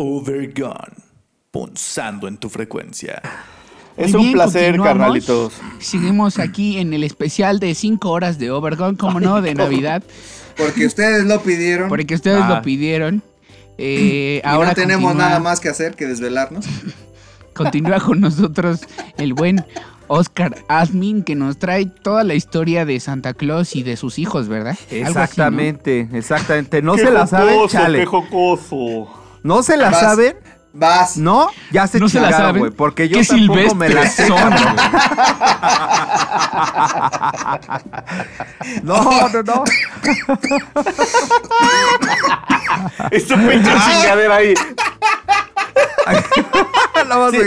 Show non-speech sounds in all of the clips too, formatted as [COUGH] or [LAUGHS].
Overgone, punzando en tu frecuencia. Es Muy un bien, placer, carnalitos. Seguimos aquí en el especial de 5 horas de Overgone, como no, de Navidad, Porque ustedes lo pidieron. porque ustedes Ah. lo pidieron. Eh, y ahora no tenemos continúa- nada más que hacer que desvelarnos. [LAUGHS] Continúa con nosotros el buen Oscar Asmin, que nos trae toda la historia de Santa Claus y de sus hijos, ¿verdad? Algo así, ¿no? Exactamente, exactamente. No Qué se la saben, jocoso, chale. Qué jocoso. No se la Vas. saben, Vas. ¿no? Ya se No se la chingaron, saben. güey. Porque yo tampoco me la sé. [LAUGHS] [LAUGHS] No, no, no. Es tu pinche chingadera ahí. [LAUGHS] La vas a-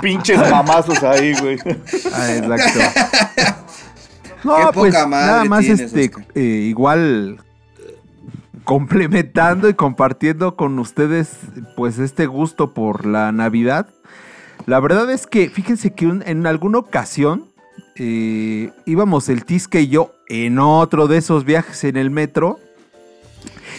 Pinches mamazos ahí, güey. Ah, exacto. No, Qué poca pues madre nada más tienes, este eh, igual complementando y compartiendo con ustedes pues este gusto por la Navidad. La verdad es que fíjense que un- en alguna ocasión eh, íbamos el Tisque y yo en otro de esos viajes en el metro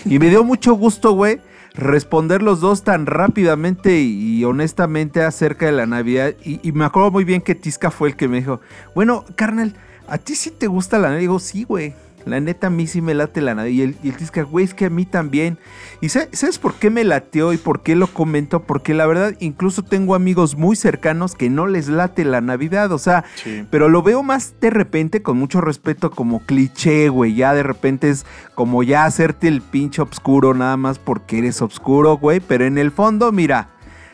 y me dio mucho gusto, güey, responder los dos tan rápidamente y, y honestamente acerca de la Navidad. Y, y me acuerdo muy bien que Tisca fue el que me dijo, bueno, carnal, ¿a ti sí te gusta la Navidad? Y digo, sí, güey. La neta, a mí sí me late la Navidad. Y el, y el Tisca, güey, es que a mí también. ¿Y sa- sabes por qué me lateó y por qué lo comento? Porque la verdad, incluso tengo amigos muy cercanos que no les late la Navidad. O sea, Sí. pero lo veo más de repente, con mucho respeto, como cliché, güey. Ya de repente es como ya hacerte el pinche obscuro nada más porque eres obscuro, güey. Pero en el fondo, mira,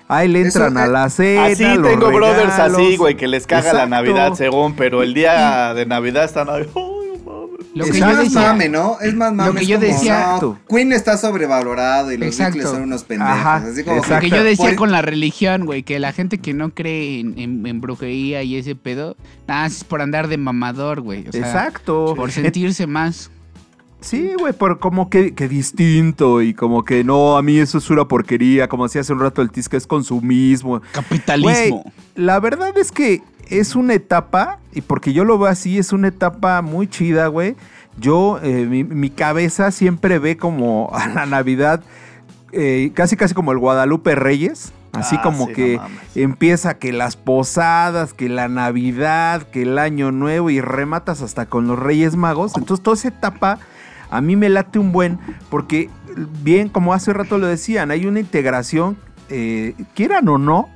ahí le Eso, entran a la cena. Así los tengo brothers así, güey, que les caga la Exacto. Navidad según, pero el día de Navidad están ahí. Mames. Lo es que yo más decía, mame, ¿no? Es más mame. que es yo como, decía- no, Queen está sobrevalorado y los Exacto. Beatles son unos pendejos. Ajá, así como lo que exacto. yo decía Por- con la religión, güey, que la gente que no cree en, en- en brujería y ese pedo, nada, es por andar de mamador, güey. O sea, Exacto. Por sentirse más. Sí, güey, por como que, que distinto y como que no, a mí eso es una porquería, como decía hace un rato el Tisca, es consumismo. Capitalismo. Güey, la verdad es que es una etapa, y porque yo lo veo así, es una etapa muy chida, güey. Yo, eh, mi, mi cabeza siempre ve como a la Navidad, eh, casi casi como el Guadalupe Reyes. Así Ah, como sí, que empieza que las posadas, que la Navidad, que el Año Nuevo y rematas hasta con los Reyes Magos. Entonces toda esa etapa a mí me late un buen, porque bien, como hace rato lo decían, hay una integración, eh, quieran o no,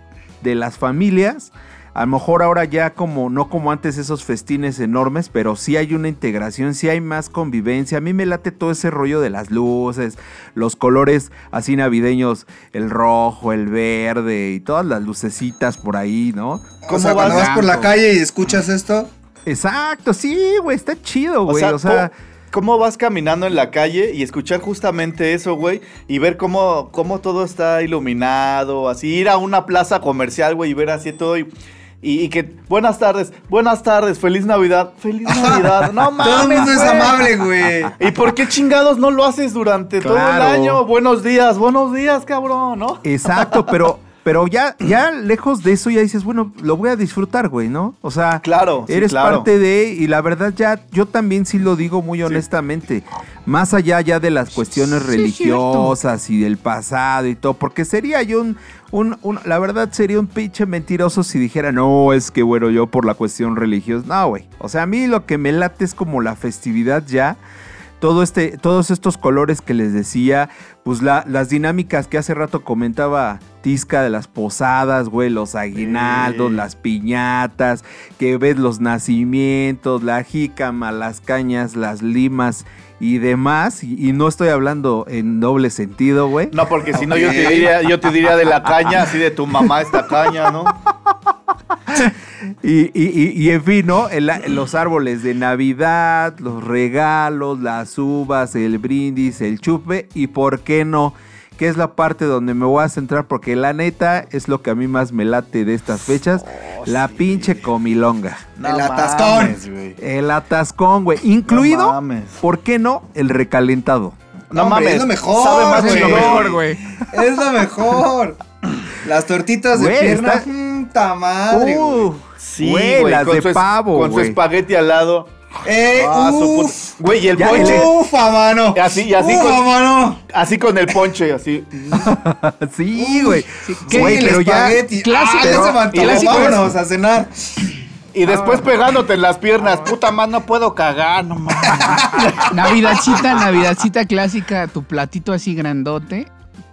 de las familias. A lo mejor ahora ya como, no como antes esos festines enormes, pero sí hay una integración, sí hay más convivencia. A mí me late todo ese rollo de las luces, los colores así navideños, el rojo, el verde y todas las lucecitas por ahí, ¿no? O ¿Cómo sea, cuando vas? vas por la calle y escuchas esto, Exacto, sí, güey, está chido, O güey. sea, O sea, po- ¿cómo vas caminando en la calle y escuchar justamente eso, güey? Y ver cómo, cómo todo está iluminado, así ir a una plaza comercial, güey, y ver así todo y, y- y que, buenas tardes, buenas tardes, feliz Navidad, feliz [LAUGHS] Navidad, no mames, todo el mundo es amable, güey. [LAUGHS] ¿Y por qué chingados no lo haces durante todo el año? Buenos días, buenos días, cabrón, ¿no? Exacto, pero, pero ya, ya lejos de eso ya dices, bueno, lo voy a disfrutar, güey, ¿no? O sea, Claro, sí, eres claro. parte de, y la verdad ya, yo también sí lo digo muy honestamente, más allá ya de las cuestiones Sí, religiosas y del pasado y todo, porque sería yo un, un, un- la verdad sería un pinche mentiroso si dijera, no, es que bueno, yo por la cuestión religiosa, no, güey, o sea, a mí lo que me late es como la festividad ya, todo este, todos estos colores que les decía, pues la- las dinámicas que hace rato comentaba Tisca de las posadas, güey, los aguinaldos, Sí. las piñatas, que ves los nacimientos, la jícama, las cañas, las limas y demás. Y, y no estoy hablando en doble sentido, güey. No, porque si no yo te diría, yo te diría de la caña, así de tu mamá esta caña, ¿no? Y, y- y- y, en fin, ¿no? El- los árboles de Navidad, los regalos, las uvas, el brindis, el chupe y por qué no, que es la parte donde me voy a centrar porque la neta es lo que a mí más me late de estas fechas, la pinche comilonga. El atascón. mames, güey. El atascón, güey, incluido, No mames. ¿por qué no? El recalentado. No mames. es lo mejor, Sabe más Es lo mejor, güey. Es lo mejor. Las tortitas de Güey, pierna, está- mm, ta madre, güey. Uh, Sí, güey, güey, las con de su es- pavo, Con su güey. espagueti al lado. Eh, Ah, su puta- uf. Güey, y el Ya, ponche. Ufa, mano. Y así- y así Ufa, con- mano. Así con el ponche, así. [LAUGHS] sí, güey. ¿Qué? Güey, pero ya. espagueti. Clásico. Ah, ya se me antojó. Clásico. Vámonos a cenar. Y después pegándote en las piernas. Puta más, no puedo cagar, no mames. [LAUGHS] Navidadcita, navidadcita clásica, tu platito así grandote.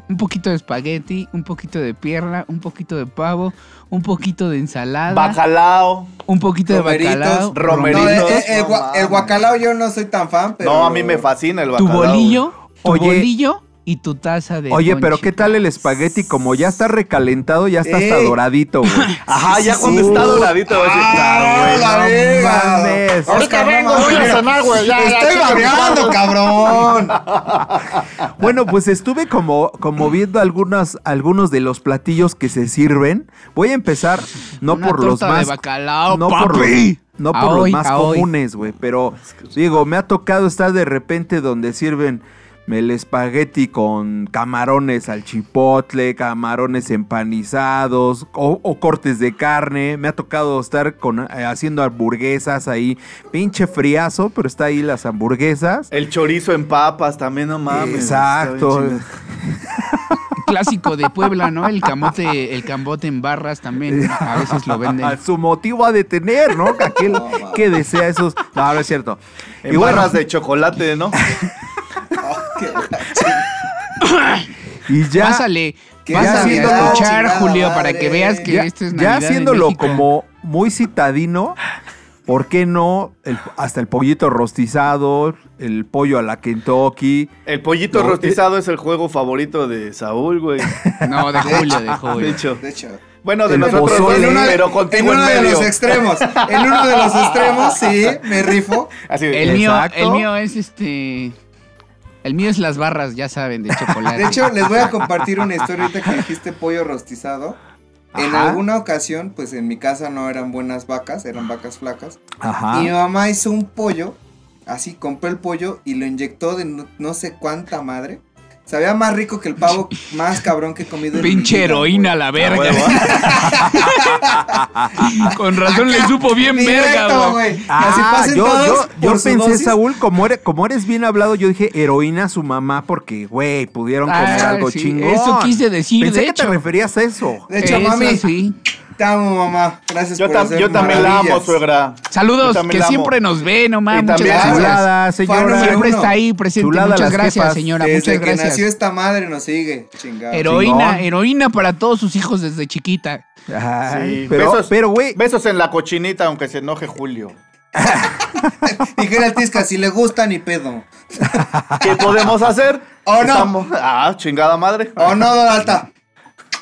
Un poquito de espagueti, un poquito de pierna, un poquito de pavo, un poquito de ensalada, Bacalao. un poquito de Romeritos. bacalao, Romeritos. El, guacalao yo no soy tan fan, pero... No, a mí me fascina el tu bacalao. bolillo, tu Oye. bolillo y tu taza de Oye, pero. ¿qué tal el espagueti? Como ya está recalentado, ya está hasta Ey. doradito, güey. [LAUGHS] Ajá, ya Sí, cuando sí. está doradito. va a decir, ¡Ah, claro, güey. Ahorita vengo, voy a cenar, güey. Estoy babeando, cabrón. [LAUGHS] Bueno, pues estuve como, como viendo algunos, algunos de los platillos que se sirven. Voy a empezar no Una por los más. bacalao, no por no por los más comunes, güey. Pero digo, me ha tocado estar de repente donde sirven el espagueti con camarones al chipotle, camarones empanizados o, o cortes de carne. Me ha tocado estar con, eh, haciendo hamburguesas ahí. Pinche friazo, pero está ahí las hamburguesas. El chorizo en papas también, no mames. Exacto. [LAUGHS] Clásico de Puebla, ¿no? El camote, el cambote en barras también, a veces lo venden. [LAUGHS] Su motivo ha de tener, ¿no? Aquel que desea esos. No, no es cierto. En Y bueno, barras de chocolate, ¿no? [LAUGHS] [LAUGHS] y ya, pásale, ¿Qué pásale haciéndolo? a escuchar, Chingada Julio, para que veas que ya, esto es ya Navidad en haciéndolo como muy citadino, ¿por qué no? El- hasta el pollito rostizado, el pollo a la Kentucky. El pollito No, rostizado es el juego favorito de Saúl, güey. No, de [LAUGHS] Julio, de De Julio. hecho. De hecho. Bueno, de El nosotros pozole. En uno, pero contigo en, uno de medio. los extremos. En uno de los extremos, sí, me rifo. Así de- El mío, el mío es este. El mío es las barras, ya saben, de chocolate. [LAUGHS] De hecho, les voy a compartir una historia ahorita que [LAUGHS] dijiste pollo rostizado. En Ajá. alguna ocasión, pues en mi casa no eran buenas vacas, eran vacas flacas. Ajá. Y mi mamá hizo un pollo, así compró el pollo y lo inyectó de no, no sé cuánta madre. Sabía más rico que el pavo más cabrón que he comido Pinche heroína la Ah, verga. huevo. [LAUGHS] Con razón le supo bien verga, güey. Ah, yo, yo, yo pensé, dosis. Saúl, como eres, como eres bien hablado, yo dije heroína a su mamá porque, güey, pudieron comer Ah, algo sí, chingón. eso quise decir, Pensé de que hecho. te referías a eso. De hecho, Eso mami, sí. Te amo, mamá. Gracias Yo, por hacer yo también la amo, suegra. Saludos, también que la amo. siempre nos ve, no mames. Y Muchas gracias. Chulada, señora. Siempre está ahí presente. Chulada Muchas gracias, jefas. señora. Desde Muchas que gracias. nació esta madre nos sigue. Chingado. Heroína, Chingón. heroína para todos sus hijos desde chiquita. Ay, Sí, pero, besos. pero, güey, Besos en la cochinita, aunque se enoje Julio. [LAUGHS] Dijera el Tisca, si le gusta ni pedo. ¿Qué podemos hacer? ¿O no? Estamos- Ah, chingada madre. ¿O no, don Alta?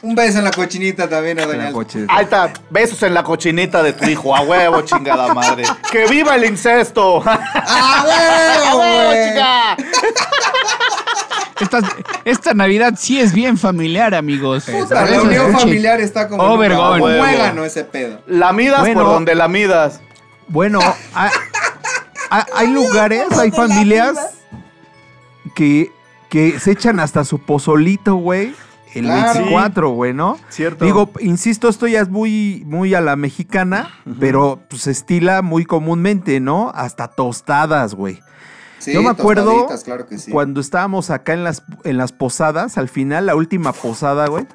Un beso en la cochinita también a doña. Ahí está, besos en la cochinita de tu hijo, a huevo, chingada madre. ¡Que viva el incesto! [LAUGHS] ¡Ah, [LAUGHS] huevo, güey! chica! [LAUGHS] Esta, esta Navidad sí es bien familiar, amigos. Puta, la unión familiar está como Oh, Huevo. muégano ese pedo. La midas Bueno. por donde la midas. Bueno, hay, hay- hay lugares, hay familias que, que se echan hasta su pozolito, güey. El Claro. 24, güey, ¿no? Cierto. Digo, insisto, esto ya es muy, muy a la mexicana, pero pues, se estila muy comúnmente, ¿no? Hasta tostadas, güey. Sí, Yo me acuerdo tostaditas, claro que sí. Cuando estábamos acá en las, en las posadas, al final, la última posada, güey,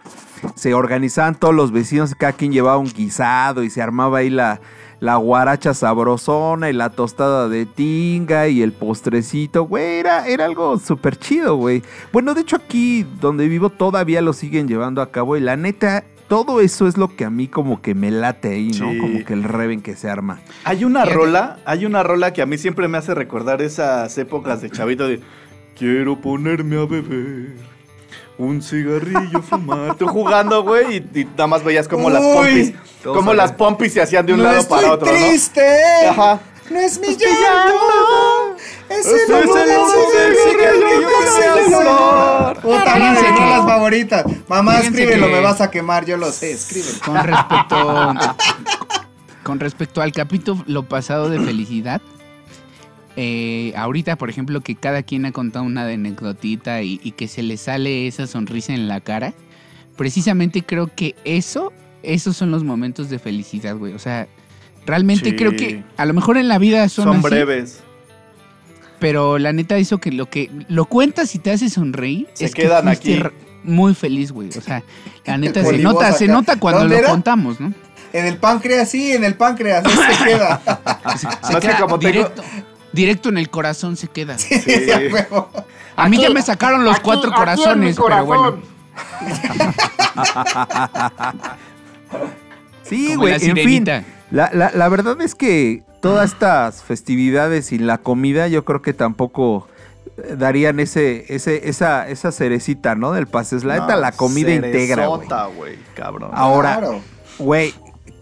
se organizaban todos los vecinos, cada quien llevaba un guisado y se armaba ahí la, la guaracha sabrosona y la tostada de tinga y el postrecito, güey, era, era algo súper chido, güey. Bueno, de hecho aquí donde vivo todavía lo siguen llevando a cabo y la neta, todo eso es lo que a mí como que me late ahí, ¿no? Sí. Como que el reven que se arma. Hay una rola, hay una rola que a mí siempre me hace recordar esas épocas de chavito de Quiero ponerme a beber un cigarrillo, fumar. Tú jugando, güey, y, y nada más veías como las Uy. pompis, Todos como las pompis se hacían de un no lado para otro, triste. ¿no? Ajá. No es mi llanto. Es Es el el olor del. Puta que- son las favoritas. Mamá, Fíjense escríbelo, que- me vas a quemar, yo lo sé, escríbelo. Con respecto, con respecto al capítulo pasado de felicidad, eh, ahorita, por ejemplo, que cada quien ha contado una anecdotita y, y que se le sale esa sonrisa en la cara, precisamente creo que eso, esos son los momentos de felicidad, güey. O sea, Realmente Sí. creo que a lo mejor en la vida son, Son así, breves. pero la neta hizo que lo que lo cuentas y te hace sonreír Se es quedan que aquí. muy feliz, güey. O sea, la [LAUGHS] neta se nota, se nota cuando ¿Dónde lo era? contamos, ¿no? En el páncreas, sí, en el páncreas, ahí se [LAUGHS] queda. Se que como tengo- directo, en el corazón se queda. Sí. [LAUGHS] A mí ya me sacaron los cuatro corazones, pero bueno. [LAUGHS] Sí, güey, la en fin. La, la- la verdad es que todas estas festividades y la comida yo creo que tampoco eh, darían ese, ese, esa, esa cerecita, ¿no? Del pastel. La neta, No, la comida integra, güey. cabrón. Ahora, Claro. güey,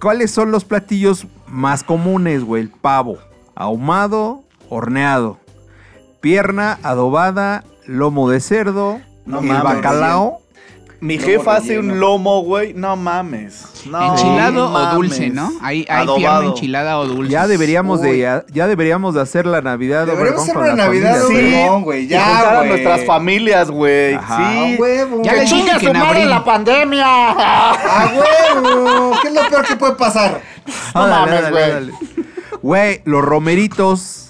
¿cuáles son los platillos más comunes, güey? El pavo, ahumado, horneado, pierna adobada, lomo de cerdo, No el mames. bacalao. Mi jefa hace un lomo, güey. No mames. No Enchilado o mames. dulce, ¿no? Hay, hay pierna enchilada o dulce. Ya deberíamos Uy. de ya, ya deberíamos de hacer la Navidad Deberíamos hacer una la Navidad Sí. güey. Y Ya, juntar a nuestras familias, güey. Sí. huevo. Ya les dije que en abril. pandemia! A huevo. ¿Qué es lo peor que puede pasar? [LAUGHS] No mames, güey. Güey, los romeritos.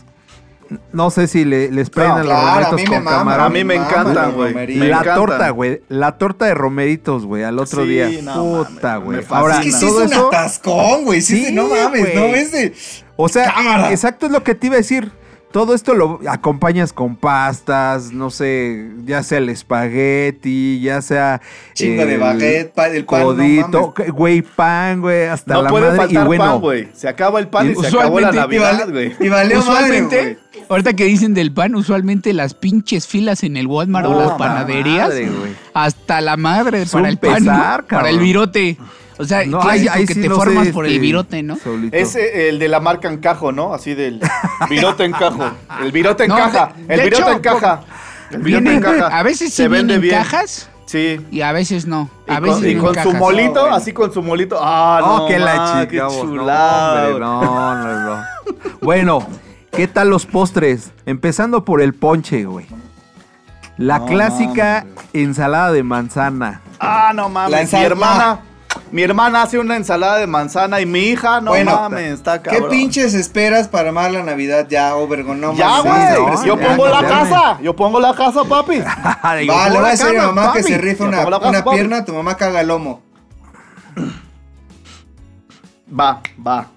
No sé si le- les prendan claro, los a romeritos mí me con mama, camarón. A mí me encantan, güey. la encantan. torta, güey. La torta de romeritos, güey, al otro Sí, día. no Puta, güey. Ahora, Es que sí todo es un eso. atascón, güey. Sí, Sí, no mames, no es de. O sea, Cámara. exacto es lo que te iba a decir. Todo esto lo acompañas con pastas, no sé, ya sea el espagueti, ya sea. Chingo de baguette, pa- el pan, no Codito, güey, pan, güey, hasta No la puede madre. faltar y bueno, pan, güey. Se acaba el pan y, Y se acabó la Y, Navidad, vale- güey. y valió madre, Usualmente, güey. Ahorita que dicen del pan, usualmente las pinches filas en el Walmart o las la panaderías, madre, güey. hasta la madre Es para el pan, para el virote. O sea, No, ahí- ahí que sí te formas sé, por el este, virote, ¿no? Es solito. el de la marca encajo, ¿no? Así del virote encajo. El virote No, encaja. de- el de virote hecho, encaja. El virote encaja. a veces sí Se vende vienen bien. cajas Sí. y a veces no. Y A con, veces y no con su molito, No, bueno. así con su molito. Ah, no, No, que la ma, chica, qué vos, no, chulada. hombre, no, no, no. [LAUGHS] Bueno, ¿qué tal los postres? Empezando por el ponche, güey. La No clásica mames, ensalada de manzana. Ah, no mames. La mi hermana. Mi hermana hace una ensalada de manzana y mi hija, no Bueno, mames, está ¿Qué cabrón. pinches esperas para amar la Navidad ya, Obergon? No Ya, güey. no, yo pongo ya, la casa. Yo pongo la casa, papi. [LAUGHS] Vale, por voy a decir a mamá que se rifa una, casa, una pierna, tu mamá caga lomo. Va, va.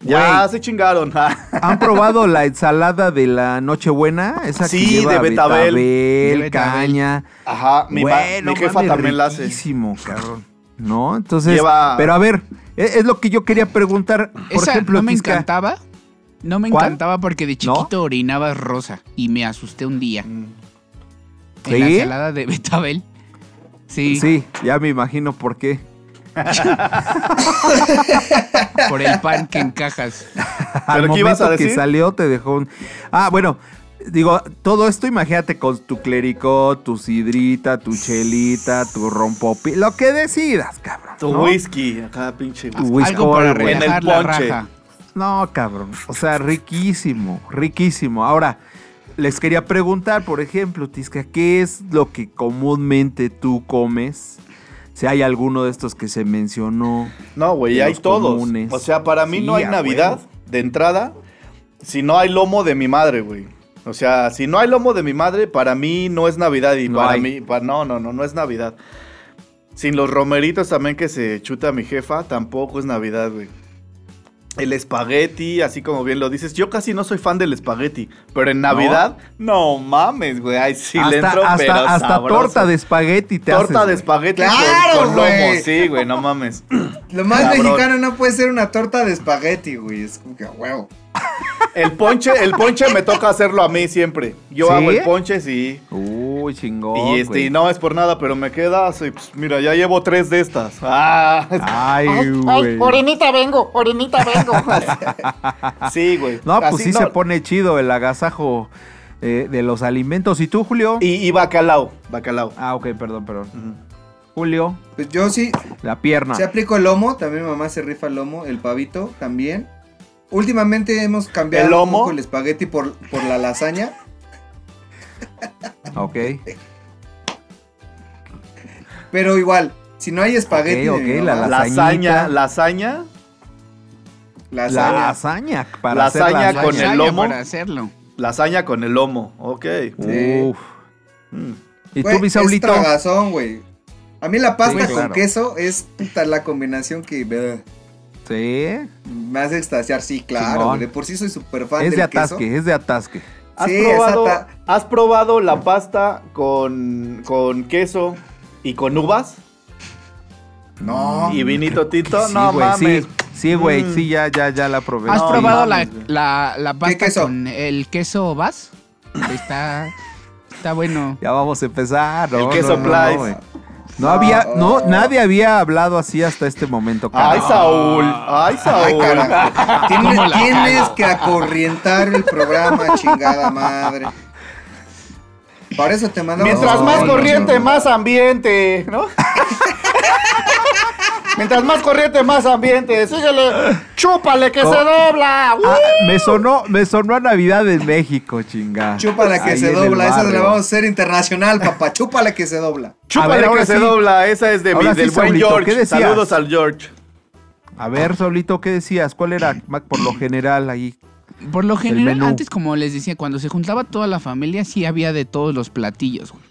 Ya se chingaron. [LAUGHS] ¿Han probado la ensalada de la Nochebuena? Esa Sí, que lleva de betabel. Betabel. caña. Ajá, mi, ma- Güey, mi no jefa mames, también la hace. riquísimo, cabrón. ¿No? Entonces, Lleva- pero a ver, es, es lo que yo quería preguntar. Por Esa ejemplo, no me Tisca, encantaba. No me ¿Cuál? encantaba porque de ¿No? chiquito orinaba rosa y me asusté un día. Mm. En la ¿Sí? ensalada de betabel. Sí, Sí, ya me imagino por qué. [LAUGHS] por el pan que encajas. [LAUGHS] Al ¿Pero qué ibas a momento que salió te dejó un... Ah, bueno, digo, todo esto imagínate con tu clericó, tu sidrita, tu chelita, tu rompopi, lo que decidas, cabrón. Tu ¿no? whisky, acá pinche Tu whisky. Algo para. En el relajar la ponche. raja. No, cabrón. O sea, riquísimo, riquísimo. Ahora, les quería preguntar, por ejemplo, Tisca, ¿qué es lo que comúnmente tú comes? Si hay alguno de estos que se mencionó. No, güey, hay todos. comunes. O sea, para mí Sí, no hay Navidad huevo. de entrada si no hay lomo de mi madre, güey. O sea, si no hay lomo de mi madre, para mí no es Navidad. Y No para hay. mí, no, no, no, no es Navidad. Sin los romeritos también que se chuta mi jefa, tampoco es Navidad, güey. El espagueti, así como bien lo dices. Yo casi no soy fan del espagueti, pero en Navidad, no, mames, güey. Ay, sí le hasta entro, hasta, pero hasta sabroso. torta de espagueti te Torta haces, de espagueti con- ¡Claro, con, lomo. güey! Sí, güey, no mames. [CLEARS THROAT] Lo más Cabrón. mexicano no puede ser una torta de espagueti, güey. Es como que a huevo. El ponche, el ponche me toca hacerlo a mí siempre. Yo ¿Sí? hago el ponche, sí. Uy, chingón. y este, güey. no es por nada, pero me queda así, pues, mira, ya llevo tres de estas. [LAUGHS] Ah, Ay, Ay, güey. ay, orinita vengo, orinita vengo. [LAUGHS] sí, güey. No, pues Así sí no. se pone chido el agasajo eh, de los alimentos. ¿Y tú, Julio? Y, y bacalao, bacalao. Ah, ok, perdón, perdón. Julio, Pues yo sí, la pierna. se aplico el lomo. También mi mamá se rifa el lomo. El pavito también. Últimamente hemos cambiado ¿El un poco el espagueti por, por la lasaña. [LAUGHS] Ok. Pero igual, si no hay espagueti. Ok, la. Lasaña, lasaña. Lasaña. Lasaña. Para Lasaña hacer con el lomo. Para hacerlo. Lasaña con el lomo, ok. Sí. Uf. Mm. ¿Y Güey, tú, Bisaulito? Es tragazón, güey. A mí la pasta Sí, con claro. queso es puta la combinación que bleh, Sí. me hace extasiar. Sí, claro. De por sí soy súper fan Es del de queso. atasque, es de atasque. ¿Has, Sí, probado. ¿Has probado la pasta con, con queso y con uvas? No. ¿Y vinito tito? Sí, no güey, mames. sí. Sí, güey, Mm. sí, ya, ya, ya la probé. ¿Has No, probado la, mames, la, la pasta queso? con el queso Vas? Está, está bueno. Ya vamos a empezar. No, El queso no. No. No había, no, Oh. nadie había hablado así hasta este momento. Ay. Saúl. Ay, Ay, Saúl. carajo. Tienes, ¿Cómo la tienes que acorrientar el programa, chingada madre. Para eso te mandamos. Mientras más Ay, corriente, no. más ambiente, ¿no? Mientras más corriente, más ambiente. Síguele. Chúpale que se dobla. ¡Uh! Ah, me sonó, me sonó a Navidad en México, chinga. Chúpala que Ahí se dobla. Esa la vamos a hacer internacional, papá. Chúpala que se dobla. Chúpale ver, que se dobla. Esa es de mi, sí, del buen Saulito, George. ¿qué decías? Saludos al George. A ver, Saulito, ¿qué decías? ¿Cuál era, Mac, por lo general ahí? Por lo general, antes, como les decía, cuando se juntaba toda la familia, sí había de todos los platillos, güey.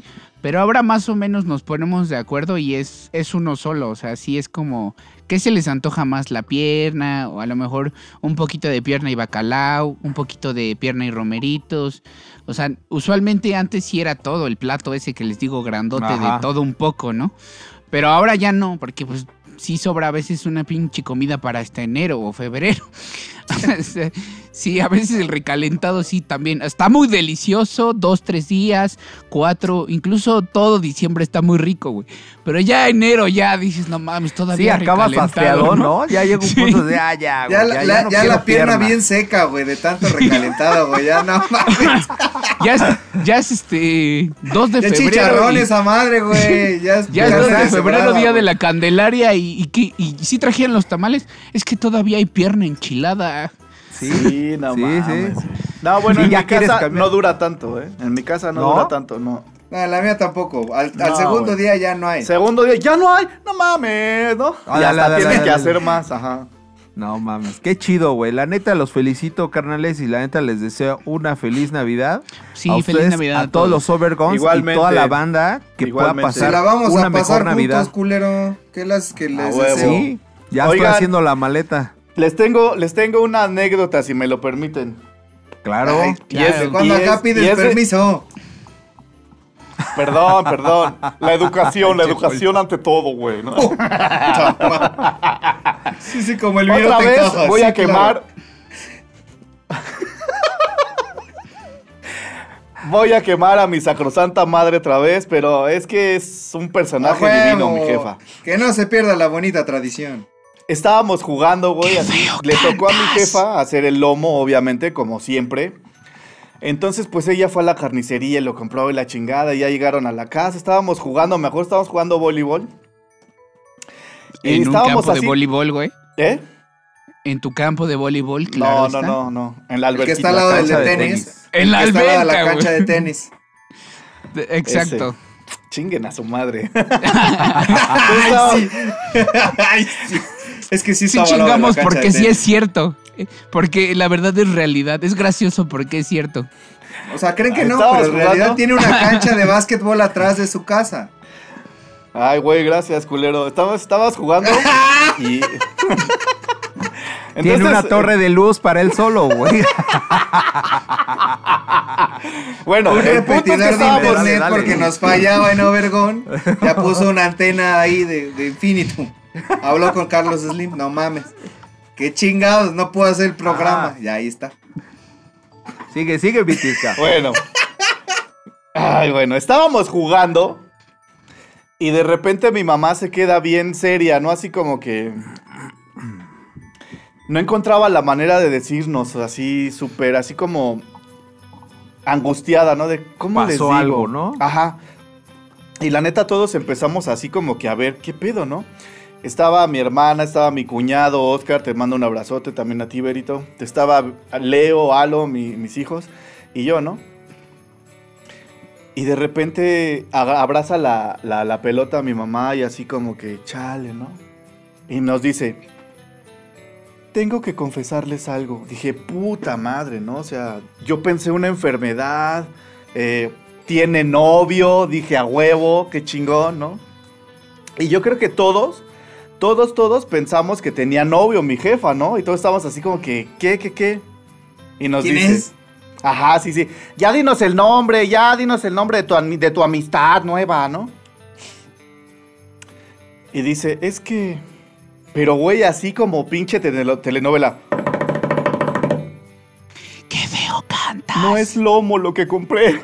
Pero ahora más o menos nos ponemos de acuerdo y es, es uno solo. O sea, sí es como, ¿qué se les antoja más? La pierna, o a lo mejor un poquito de pierna y bacalao, un poquito de pierna y romeritos. O sea, usualmente antes sí era todo el plato ese que les digo grandote Ajá. de todo un poco, ¿no? Pero ahora ya no, porque pues sí sobra a veces una pinche comida para hasta enero o febrero. [LAUGHS] sí, a veces el recalentado sí también. Está muy delicioso, dos, tres días, cuatro, incluso todo diciembre está muy rico, güey. Pero ya enero ya dices, no mames, Sí, todavía acabas recalentado, hastiado, ¿no? Ya llega un Sí. punto de, ah, ya, Ya, güey, la, ya, la- no ya quiero la pierna, bien seca, güey, de tanto recalentado, güey. Ya no [LAUGHS] mames. Ya es, ya es este 2 de Ya febrero. chicharrón y- esa madre, güey. [LAUGHS] Ya es, Ya es carne 2 de febrero, día de la Candelaria, y, y sí trajeron los tamales. Es que todavía hay pierna enchilada. Sí, Sí, no sí, mames. sí. No, bueno, Sí, en ya mi casa cambiar. no dura tanto, ¿eh? En mi casa no, ¿No? dura tanto, no. No, la mía tampoco. Al, segundo día ya no hay. Segundo día, ya no hay, no mames, ¿no? Ah, y dale, hasta dale, tienen dale, que dale. hacer más, ajá. No mames, qué chido, güey. La neta los felicito, carnales, y la neta les deseo una feliz Navidad. Sí, a feliz ustedes, Navidad. a todos los Overguns y toda la banda que Igualmente. pueda pasar la vamos una a mejor pasar Navidad. juntos, culero. ¿Qué las que les deseo? Sí, ya Oigan. estoy haciendo la maleta. Les tengo, les tengo una anécdota, si me lo permiten. Claro. Ay, Y es- claro. Cuando y es- acá y pides es de- permiso. Perdón, perdón. La educación, la educación ante todo, güey. ¿no? [LAUGHS] Sí, sí, como el Otra video te vez voy sí, a quemar. Voy a quemar a mi sacrosanta madre otra vez, pero es que es un personaje divino, mi jefa. Que no se pierda la bonita tradición. Estábamos jugando, güey, así. feo Le tocó a mi jefa hacer el lomo, obviamente, como siempre. Entonces, pues ella fue a la carnicería y lo compró y la chingada. Y ya llegaron a la casa. Estábamos jugando, mejor estábamos jugando voleibol. Y En un estábamos campo de voleibol, güey. ¿Eh? En tu campo de voleibol, claro. No, está. no, no, no. En la El que está al lado del de tenis. tenis. En la que está al lado de alberca, la cancha güey. de tenis. Exacto. Chinguen a su madre. [LAUGHS] Ay, sí. [LAUGHS] Ay, sí. Es que sí Sí chingamos porque sí es cierto. Eh, Porque la verdad es realidad. Es gracioso porque es cierto. O sea, creen que no, pero en realidad jugando. tiene una cancha de básquetbol atrás de su casa. Ay, güey, gracias, culero. Estabas, estabas jugando [LAUGHS] y. Tiene Entonces, una eh, torre de luz para él solo, güey. [LAUGHS] Bueno, Un el punto es que repetidor de estábamos. internet dale. porque nos fallaba en Obergón. [LAUGHS] Ya puso una antena ahí de, de Infinitum. Habló con Carlos Slim, no mames. Qué chingados, no puedo hacer el programa. Ah. Y ahí está. Sigue, sigue, Vitisca. [LAUGHS] Bueno. Ay, bueno, estábamos jugando y de repente mi mamá se queda bien seria, ¿no? Así como que no encontraba la manera de decirnos así súper, así como angustiada, ¿no? De cómo les Pasó digo. algo, ¿no? Ajá. Y la neta todos empezamos así como que a ver qué pedo, ¿no? Estaba mi hermana, estaba mi cuñado, Oscar, te mando un abrazote también a ti, Berito. Estaba Leo, Alo, mi- mis hijos, y yo, ¿no? Y de repente abraza la, la- la pelota a mi mamá y así como que, chale, ¿no? Y nos dice, tengo que confesarles algo. Dije, puta madre, ¿no? O sea, yo pensé una enfermedad, eh, tiene novio, dije a huevo, qué chingón, ¿no? Y yo creo que todos, todos, todos pensamos que tenía novio mi jefa, ¿no? Y todos estábamos así como que, ¿qué, qué, qué? Y nos ¿Quién dice, es? Ajá, sí, sí. Ya dinos el nombre, ya dinos el nombre de tu, de tu amistad nueva, ¿no? Y dice, es que... Pero, güey, así como pinche telenovela. ¡Qué feo cantas! No es lomo lo que compré.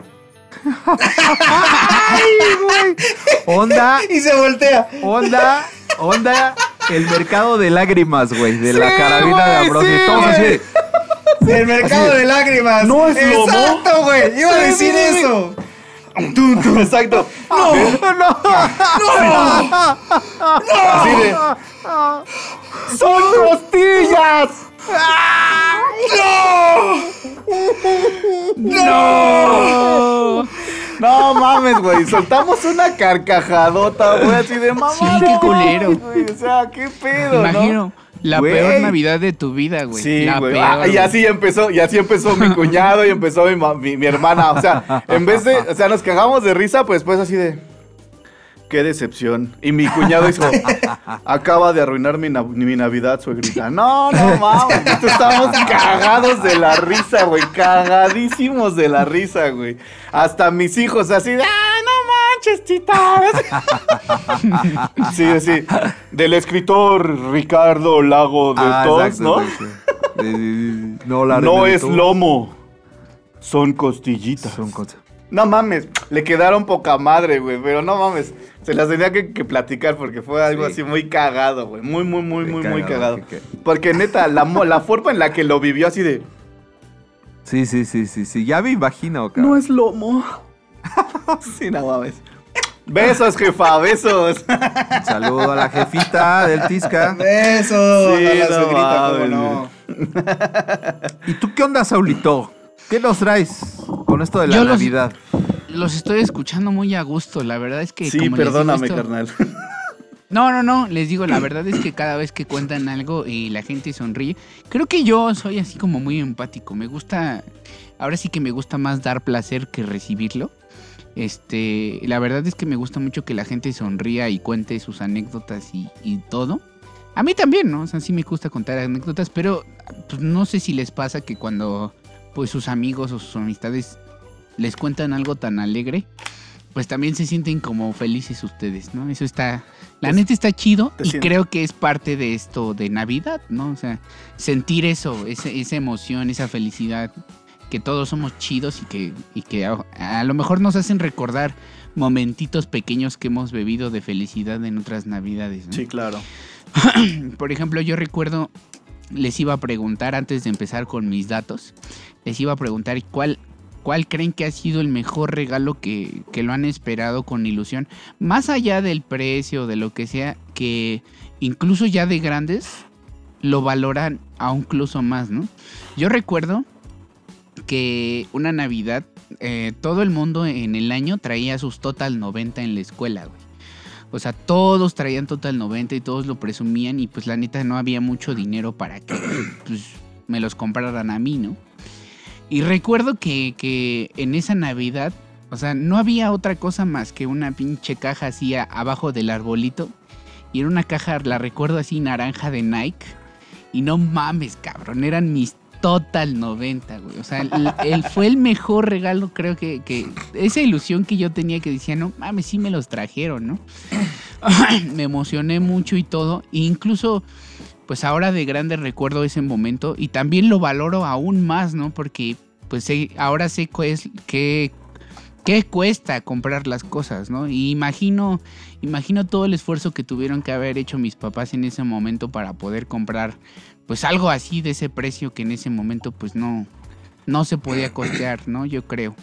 [LAUGHS] [LAUGHS] Onda, Y se voltea. onda, onda, el mercado de lágrimas, güey, de la Sí, carabina de güey, Ambrosio. sí, Todos así de, El mercado de lágrimas. No es lomo. Exacto, güey. Iba a Sí, decir sí, sí. eso. Tum, tum, Exacto. Así de... ¡Son costillas! ¡No! No mames, güey. Soltamos una carcajadota, güey, así de mamá. Sí, qué no, culero. güey, O sea, qué pedo, ¿no? imagino. La peor Navidad de tu vida, güey. Sí, la peor. Ah, y así empezó, y así empezó mi cuñado y empezó mi, ma- mi, mi hermana. O sea, en vez de, o sea, nos cagamos de risa, pues después así de. Qué decepción. Y mi cuñado dijo, [LAUGHS] acaba de arruinar mi, na- mi Navidad, suegrita. No, no mames. Estábamos cagados de la risa, güey. Cagadísimos de la risa, güey. Hasta mis hijos así de, ¡ah, no manches, tita! [LAUGHS] Sí, sí. Del escritor Ricardo Lago de Ah, Tos, ¿no? sí, sí. No, la No es lomo, son costillitas. Son cosas. No mames, le quedaron poca madre, güey, pero no mames. Se las tenía que, que platicar porque fue algo Sí. así muy cagado, güey. Muy, muy, muy, muy, muy cagado, Porque neta, la, mo- la forma en la que lo vivió así de... Sí, sí, sí, sí, sí. Ya me imagino, cabrón. No es lomo. [LAUGHS] sí, no mames. Besos, jefa, besos. Un saludo a la jefita del Tisca. Eso. Sí, a la no suegrita, cómo mames, no. ¿Y tú qué onda, Saulito? ¿Qué nos traes con esto de la Yo los- Navidad? Los estoy escuchando muy a gusto. La verdad es que. Sí, como les digo perdóname, esto- carnal. [LAUGHS] No, no, no. Les digo, la verdad es que cada vez que cuentan algo y la gente sonríe, creo que yo soy así como muy empático. Me gusta. Ahora sí que me gusta más dar placer que recibirlo. Este, la verdad es que me gusta mucho que la gente sonría y cuente sus anécdotas y, y todo. A mí también, ¿no? O sea, sí me gusta contar anécdotas, pero pues, no sé si les pasa que cuando pues sus amigos o sus amistades les cuentan algo tan alegre, pues también se sienten como felices ustedes, ¿no? Eso está, la Te- neta está chido y creo que es parte de esto de Navidad, ¿no? O sea, sentir eso, esa emoción, esa felicidad, que todos somos chidos y que, y que a, a lo mejor nos hacen recordar momentitos pequeños que hemos bebido de felicidad en otras Navidades. ¿no? Sí, claro. [CLEARS THROAT] Por ejemplo, yo recuerdo, les iba a preguntar antes de empezar con mis datos, les iba a preguntar cuál, cuál creen que ha sido el mejor regalo que, que lo han esperado con ilusión, más allá del precio, de lo que sea, que incluso ya de grandes lo valoran aún incluso más, ¿no? Yo recuerdo que una Navidad, eh, todo el mundo en el año traía sus Total 90 en la escuela, güey. O sea, todos traían Total 90 y todos lo presumían y pues la neta no había mucho dinero para que pues, me los compraran a mí, ¿no? Y recuerdo que, que en esa Navidad, o sea, no había otra cosa más que una pinche caja así abajo del arbolito. Y era una caja, la recuerdo así, naranja de Nike. Y no mames, cabrón, eran mis Total 90, güey. O sea, el- fue el mejor regalo, creo que, que esa ilusión que yo tenía que decía, no mames, sí me los trajeron, ¿no? [CLEARS THROAT] me emocioné mucho y todo. E incluso, pues ahora de grande recuerdo ese momento y también lo valoro aún más, ¿no? Porque pues sé- ahora sé qué, qué cuesta comprar las cosas, ¿no? Y imagino, imagino todo el esfuerzo que tuvieron que haber hecho mis papás en ese momento para poder comprar pues algo así de ese precio que en ese momento pues no, no se podía [CLEARS THROAT] costear, ¿no? Yo creo.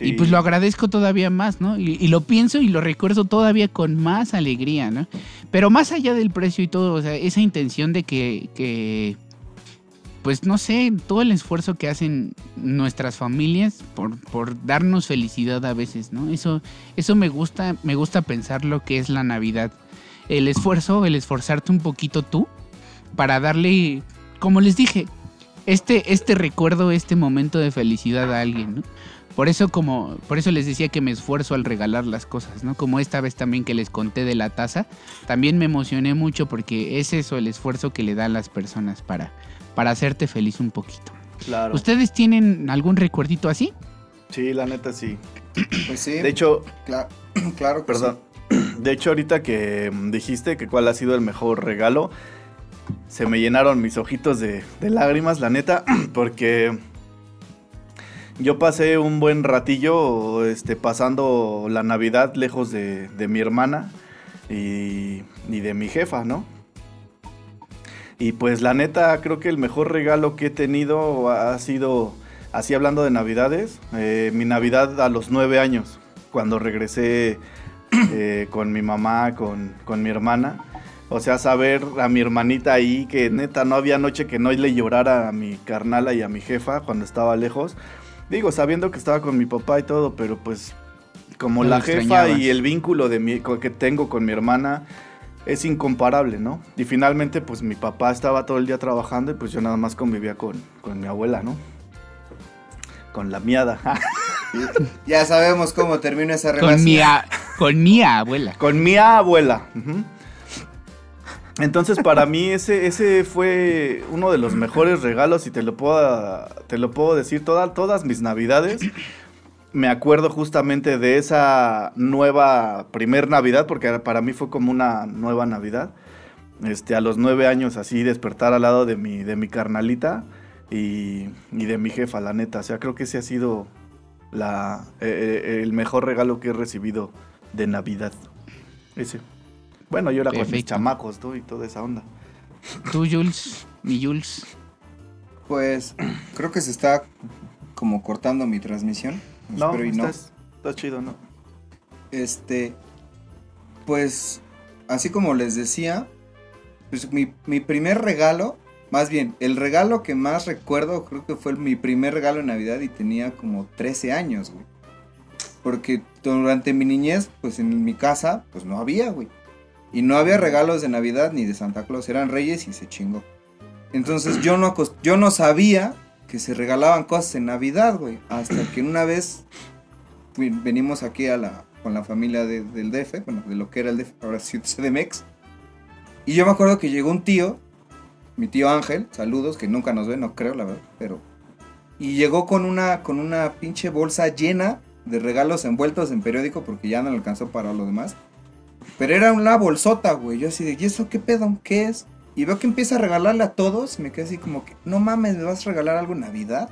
Y pues lo agradezco todavía más, ¿no? Y, y lo pienso y lo recuerdo todavía con más alegría, ¿no? Pero más allá del precio y todo, o sea, esa intención de que, que pues no sé, todo el esfuerzo que hacen nuestras familias por, por darnos felicidad a veces, ¿no? Eso, eso me gusta, me gusta pensar lo que es la Navidad. El esfuerzo, el esforzarte un poquito tú para darle como les dije, este, este recuerdo, este momento de felicidad a alguien, ¿no? Por eso, como, por eso les decía que me esfuerzo al regalar las cosas, ¿no? Como esta vez también que les conté de la taza, también me emocioné mucho porque es eso el esfuerzo que le dan las personas para, para hacerte feliz un poquito. Claro. ¿Ustedes tienen algún recuerdito así? Sí, la neta sí. [CLEARS THROAT] Pues sí. De hecho, cla- [CLEARS THROAT] claro que perdón. De hecho, ahorita que dijiste que cuál ha sido el mejor regalo, se me llenaron mis ojitos de, de lágrimas, la neta, [CLEARS THROAT] porque yo pasé un buen ratillo este, pasando la Navidad lejos de, de mi hermana y, de mi jefa, ¿no? Y pues la neta, creo que el mejor regalo que he tenido ha sido, así hablando de Navidades, eh, mi Navidad a los nueve años, cuando regresé eh, con mi mamá, con, con mi hermana. O sea, saber a mi hermanita ahí que neta no había noche que no le llorara a mi carnala y a mi jefa cuando estaba lejos. Digo, sabiendo que estaba con mi papá y todo, pero pues como No la jefa extrañabas. y el vínculo de mi, que tengo con mi hermana es incomparable, ¿no? Y finalmente pues mi papá estaba todo el día trabajando y pues yo nada más convivía con, con mi abuela, ¿no? Con la miada. Ya sabemos cómo termina esa relación. Con mi, a- con mi abuela. Con mi abuela. ujú. Entonces, para mí, ese, ese fue uno de los mejores regalos, y te lo puedo, te lo puedo decir, toda- todas mis navidades. Me acuerdo justamente de esa nueva primer Navidad, porque para mí fue como una nueva Navidad. Este, a los nueve años, así despertar al lado de mi, de mi carnalita y, y de mi jefa, la neta. O sea, creo que ese ha sido la, eh, eh, el mejor regalo que he recibido de Navidad. Ese. Bueno, yo era con mis Perfecto. chamacos ¿no? y toda esa onda. Tú, Jules, mi Jules. Pues [CLEARS THROAT] creo que se está como cortando mi transmisión. No, Espero y no. estás, está chido, ¿no? Este, pues, así como les decía, pues mi, mi primer regalo, más bien, el regalo que más recuerdo, creo que fue mi primer regalo de Navidad y tenía como 13 años, güey. Porque durante mi niñez, pues en mi casa, pues no había, güey. Y no había regalos de Navidad ni de Santa Claus, eran reyes y se chingó. Entonces yo no, yo no sabía que se regalaban cosas en Navidad, güey. Hasta que una vez venimos aquí a la, con la familia de- del DF, bueno, de lo que era el DF, ahora sí CDMX. Y yo me acuerdo que llegó un tío, mi tío Ángel, saludos, que nunca nos ve, no creo, la verdad, pero... Y llegó con una, con una pinche bolsa llena de regalos envueltos en periódico porque ya no le alcanzó para lo demás. Pero era una bolsota, güey. Yo así de, ¿y eso qué pedo? ¿Qué es? Y veo que empieza a regalarle a todos. Me quedé así como que, no mames, ¿me vas a regalar algo en Navidad?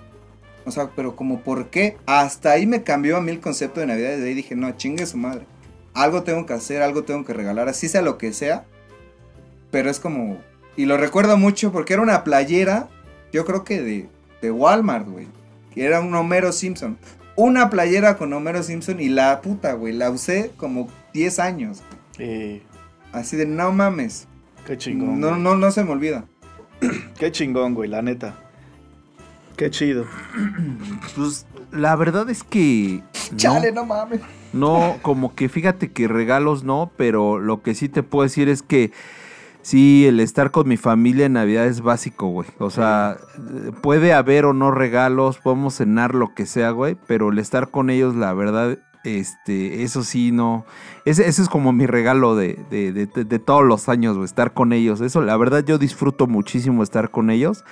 O sea, pero como, ¿por qué? Hasta ahí me cambió a mí el concepto de Navidad. Y de ahí dije, no, chingue su madre. Algo tengo que hacer, algo tengo que regalar, así sea lo que sea. Pero es como. Y lo recuerdo mucho porque era una playera, yo creo que de, de Walmart, güey. Que era un Homero Simpson. Una playera con Homero Simpson y la puta, güey. La usé como 10 años. Eh, Así de, no mames. qué chingón. No, no, no se me olvida. [CLEARS THROAT] Qué chingón, güey, la neta. Qué chido. [CLEARS THROAT] Pues la verdad es que. no. Chale, no mames. No, como que fíjate que regalos no, pero lo que sí te puedo decir es que sí, el estar con mi familia en Navidad es básico, güey. O sea, puede haber o no regalos, podemos cenar lo que sea, güey, pero el estar con ellos, la verdad, este, eso sí, no. Ese, es como mi regalo de, de, de- de- todos los años, estar con ellos. Eso, la verdad, yo disfruto muchísimo estar con ellos.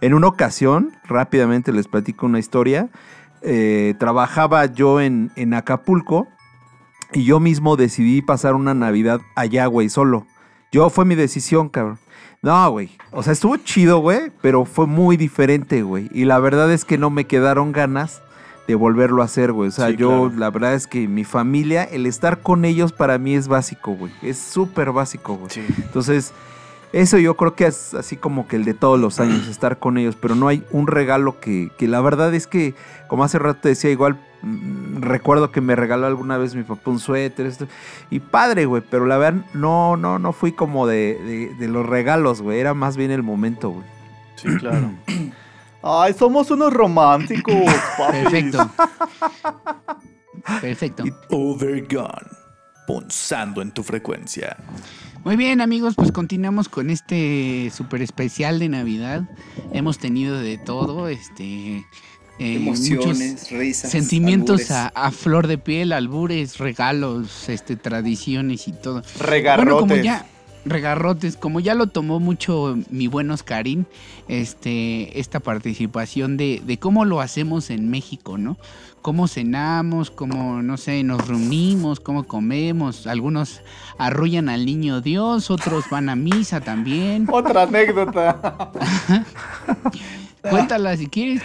En una ocasión, rápidamente les platico una historia. eh, trabajaba yo en, en Acapulco y yo mismo decidí pasar una Navidad allá, güey, solo. Yo fue mi decisión, cabrón. No, güey. O sea, estuvo chido, güey, pero fue muy diferente, güey. Y la verdad es que no me quedaron ganas de volverlo a hacer, güey. O sea, Sí, yo, claro. la verdad es que mi familia, el estar con ellos para mí es básico, güey. Es súper básico, güey. Sí. Entonces, eso yo creo que es así como que el de todos los años, [CLEARS THROAT] estar con ellos, pero no hay un regalo que, que la verdad es que, como hace rato te decía, igual mm, recuerdo que me regaló alguna vez mi papá un suéter, esto, y padre, güey, pero la verdad no, no, no fui como de, de- de los regalos, güey, era más bien el momento, güey. Sí, claro. [CLEARS THROAT] Ay, somos unos románticos, [LAUGHS] papi. Perfecto. Perfecto. Overgone. Punzando en tu frecuencia. Muy bien, amigos, pues continuamos con este super especial de Navidad. Hemos tenido de todo, este. eh, Emociones, muchos risas. Sentimientos a, flor de piel, albures, regalos, este, tradiciones y todo. Regarrotes. Bueno, como ya, regarrotes, como ya lo tomó mucho mi buen Oscarín, este, esta participación de, de cómo lo hacemos en México, ¿no? Cómo cenamos, cómo, no sé, nos reunimos, cómo comemos. Algunos arrullan al niño Dios, otros van a misa también. [LAUGHS] Otra anécdota. [LAUGHS] Cuéntala si quieres.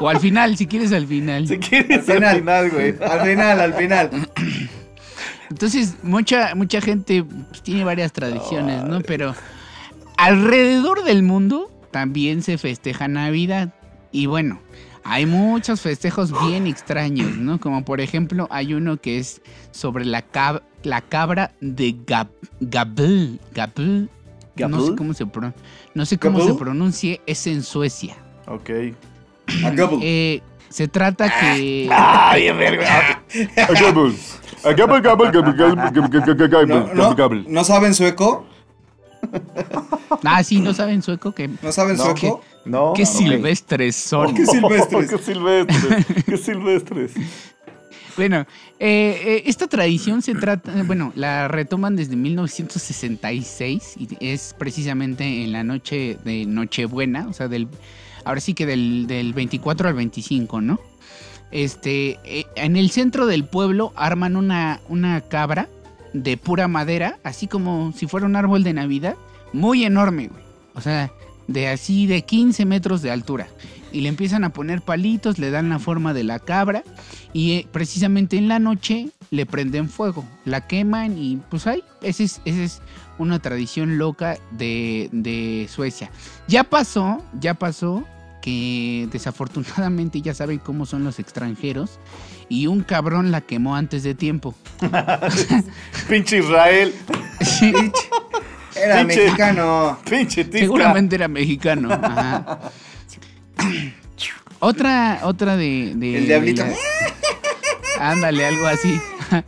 O al final, si quieres al final. Si quieres Al al final. final, güey. Al final, al final. Entonces, mucha, mucha gente pues, tiene varias tradiciones, ¿no? Pero alrededor del mundo también se festeja Navidad. Y bueno, hay muchos festejos bien extraños, ¿no? Como por ejemplo, hay uno que es sobre la, cab- la cabra de Gab Gabel. Gabel. No sé ¿Gabel? cómo se pronuncia. No sé cómo ¿Gabel? se pronuncie. Es en Suecia. Ok. Acabo. Eh, se trata que. Ay, verga. No, no, ¿No saben sueco? Ah, sí, no saben sueco que. ¿No saben No, sueco? No. Qué silvestres son. Qué silvestres. [LAUGHS] Qué silvestres. Qué silvestres. Bueno, eh, eh, esta tradición se trata, bueno, la retoman desde 1966 y es precisamente en la noche de Nochebuena, o sea, del, ahora sí que del, del 24 al 25, ¿no? Este, eh, en el centro del pueblo arman una, una cabra de pura madera, así como si fuera un árbol de Navidad, muy enorme, güey. O sea, de así de 15 metros de altura. Y le empiezan a poner palitos, le dan la forma de la cabra y eh, precisamente en la noche le prenden fuego, la queman y pues ahí, esa es, esa es una tradición loca de, de Suecia. Ya pasó, ya pasó que desafortunadamente ya saben cómo son los extranjeros y un cabrón la quemó antes de tiempo. [LAUGHS] Pinche Israel. Sí, Era Pinche. mexicano. Pinche tisca. seguramente era mexicano. ajá. [COUGHS] Otra, otra de, de- El diablito. de la- Ándale, algo así. [LAUGHS]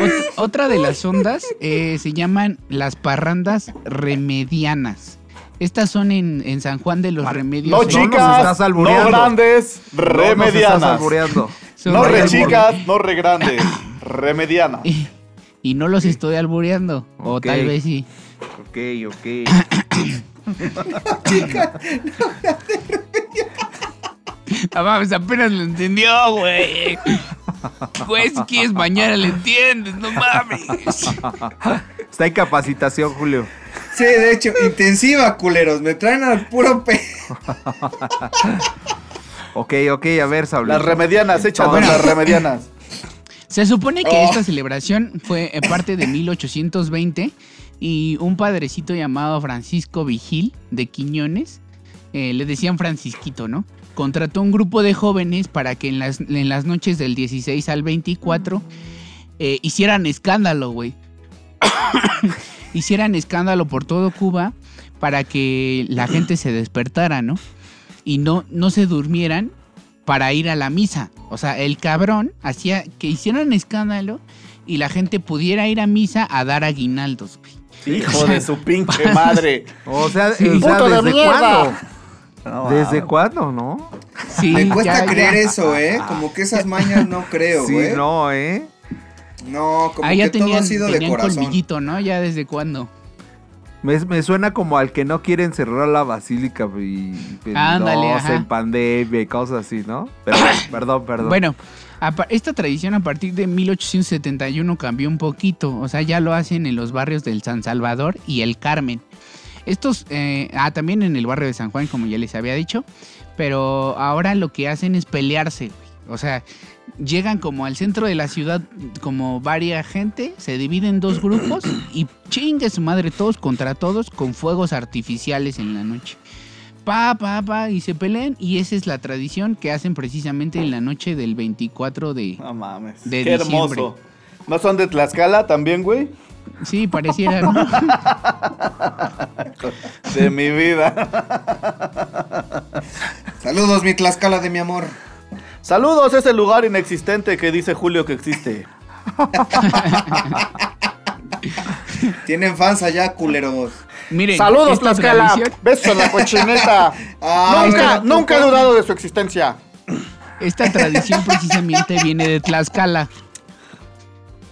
Ot- otra de las ondas eh, se llaman las parrandas remedianas. Estas son en, en San Juan de los Remedios. No nos chicas, estás no albureando. grandes, No remedianas. No de re chicas, no re grandes, [COUGHS] remedianas. Y, y no los estoy albureando. O tal vez sí. Ok, ok. [COUGHS] [LAUGHS] Ah, mames, apenas lo entendió, güey. Güey, si quieres mañana le entiendes, no mames. Está en capacitación, Julio. Sí, de hecho, intensiva, culeros. Me traen al puro pe. Ok, ok, a ver, Saúl. Las remedianas, échanos Bueno. las remedianas. Se supone que Oh. esta celebración fue eh, parte de 1820 y un padrecito llamado Francisco Vigil de Quiñones, eh, le decían Francisquito, ¿no? Contrató un grupo de jóvenes para que en las, en las noches del 16 al 24 eh, hicieran escándalo, güey. [COUGHS] hicieran escándalo por todo Cuba para que la gente se despertara, ¿no? Y no, no se durmieran para ir a la misa. O sea, el cabrón hacía que hicieran escándalo y la gente pudiera ir a misa a dar aguinaldos, güey. Hijo de su pinche [LAUGHS] madre. O sea, Sí. o sea, Puto de ¿desde cuándo? No, ¿Desde cuándo, no? Sí, Me cuesta ya- ya- creer eso, ¿eh? Como que esas mañas no creo, sí, güey. no, ¿eh? No, como Ah, ya que todo tenían, ha sido de corazón. colmillito, ¿no? Ya desde cuándo. Me, me suena como al que no quieren cerrar la basílica y Ándale, peligrosa ajá. en pandemia y cosas así, ¿no? Pero, [COUGHS] perdón, perdón. Bueno, esta tradición a partir de 1871 cambió un poquito. O sea, ya lo hacen en los barrios del San Salvador y el Carmen. Estos, eh, ah, también en el barrio de San Juan, como ya les había dicho. Pero ahora lo que hacen es pelearse. güey. O sea, llegan como al centro de la ciudad, como varia gente, se dividen en dos grupos y chingue su madre todos contra todos con fuegos artificiales en la noche. Pa, pa, pa, y se pelean. Y esa es la tradición que hacen precisamente en la noche del 24 de. No mames. De Qué diciembre. hermoso. ¿No son de Tlaxcala también, güey? Sí, pareciera, ¿no? De mi vida. Saludos, mi Tlaxcala de mi amor. Saludos, ese lugar inexistente que dice Julio que existe. [LAUGHS] Tienen fans allá, culeros. Miren, Saludos, Tlaxcala. Besos a la cochineta. [LAUGHS] Ah, nunca, nunca he dudado de su existencia. Esta tradición precisamente viene de Tlaxcala.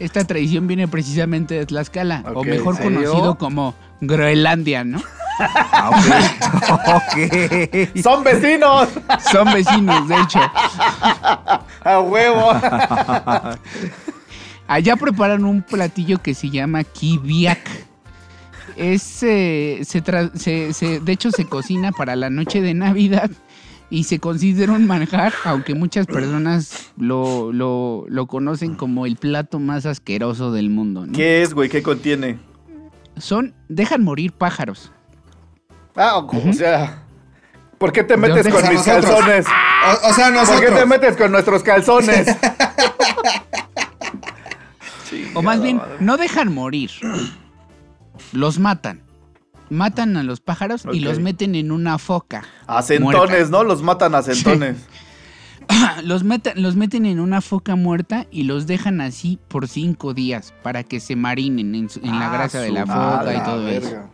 Esta tradición viene precisamente de Tlaxcala, o mejor conocido como Groenlandia, ¿no? Ah. ¡Son vecinos! Son vecinos, de hecho. ¡A huevo! Allá preparan un platillo que se llama kibiak. Es, eh, se tra- se- se- de hecho, se cocina para la noche de Navidad y se considera un manjar, aunque muchas personas lo, lo- lo conocen como el plato más asqueroso del mundo. ¿no? ¿Qué es, güey? ¿Qué contiene? Son, dejan morir pájaros. Ah, o, o sea... ¿Por qué te metes ¿De con mis nosotros? calzones? O, o sea, ¿Por qué te metes con nuestros calzones? [LAUGHS] O más bien, no dejan morir. Los matan. Matan a los pájaros y los meten en una foca. A centones, ¿no? Los matan a centones. [CLEARS THROAT] los, meta- los meten en una foca muerta y los dejan así por cinco días para que se marinen en, su- en la Ah, grasa de la foca y todo eso.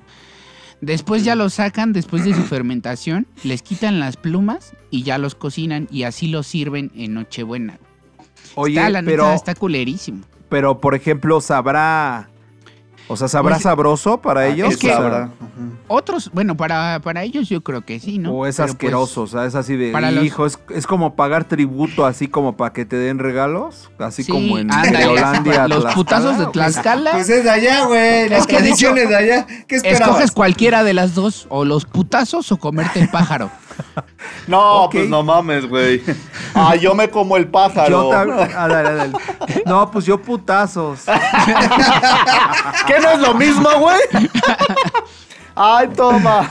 Después ya los sacan, después de su fermentación, les quitan las plumas y ya los cocinan y así los sirven en Nochebuena. Oye, está, la neta, pero, está culerísimo. pero por ejemplo, sabrá. O sea, ¿sabrá Pues, sabroso para ellos? ¿Qué es que- sabrá? Otros, bueno, para, para ellos yo creo que sí, ¿no? O es Pero, pues, asqueroso, o sea, es así de, para los- hijo, es, es como pagar tributo así como para que te den regalos, así sí, como en ándale, Groenlandia, Los Tlaxcala, putazos de. Tlaxcala. Pues es de allá, güey. Las Es que, de tradiciones de allá. ¿Qué esperabas? Escoges cualquiera de las dos, o los putazos o comerte el pájaro. [LAUGHS] No, pues no mames, güey. Ah, yo me como el pájaro. Yo. No, pues yo putazos. [LAUGHS] ¿Qué no es lo mismo, güey? Ay, toma.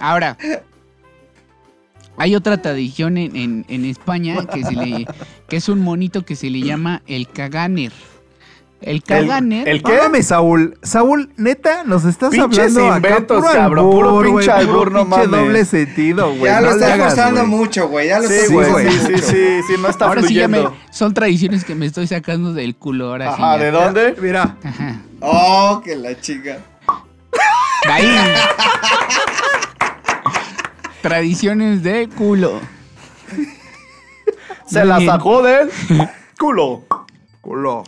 Ahora, hay otra tradición en, en- en España que, se le, que es un monito que se le llama el caganer. El caganer. el ¿Qué? Párame, Saúl. Saúl, neta, nos estás Pinches hablando acá inventos, puro cabrón, puro albur, pinche güey, puro albur, no pinche mames. doble sentido, güey. Ya no lo estás forzando mucho, güey. Ya lo Sí, estás forzando sí, sí, mucho. sí, sí, no está ahora sí ya me, son tradiciones que me estoy sacando del culo ahora sí. Ajá, ya. ¿de dónde? Mira, Ajá. Oh, que la chica. Ahí. Tradiciones de culo. Se Muy la bien. sacó del culo. culo.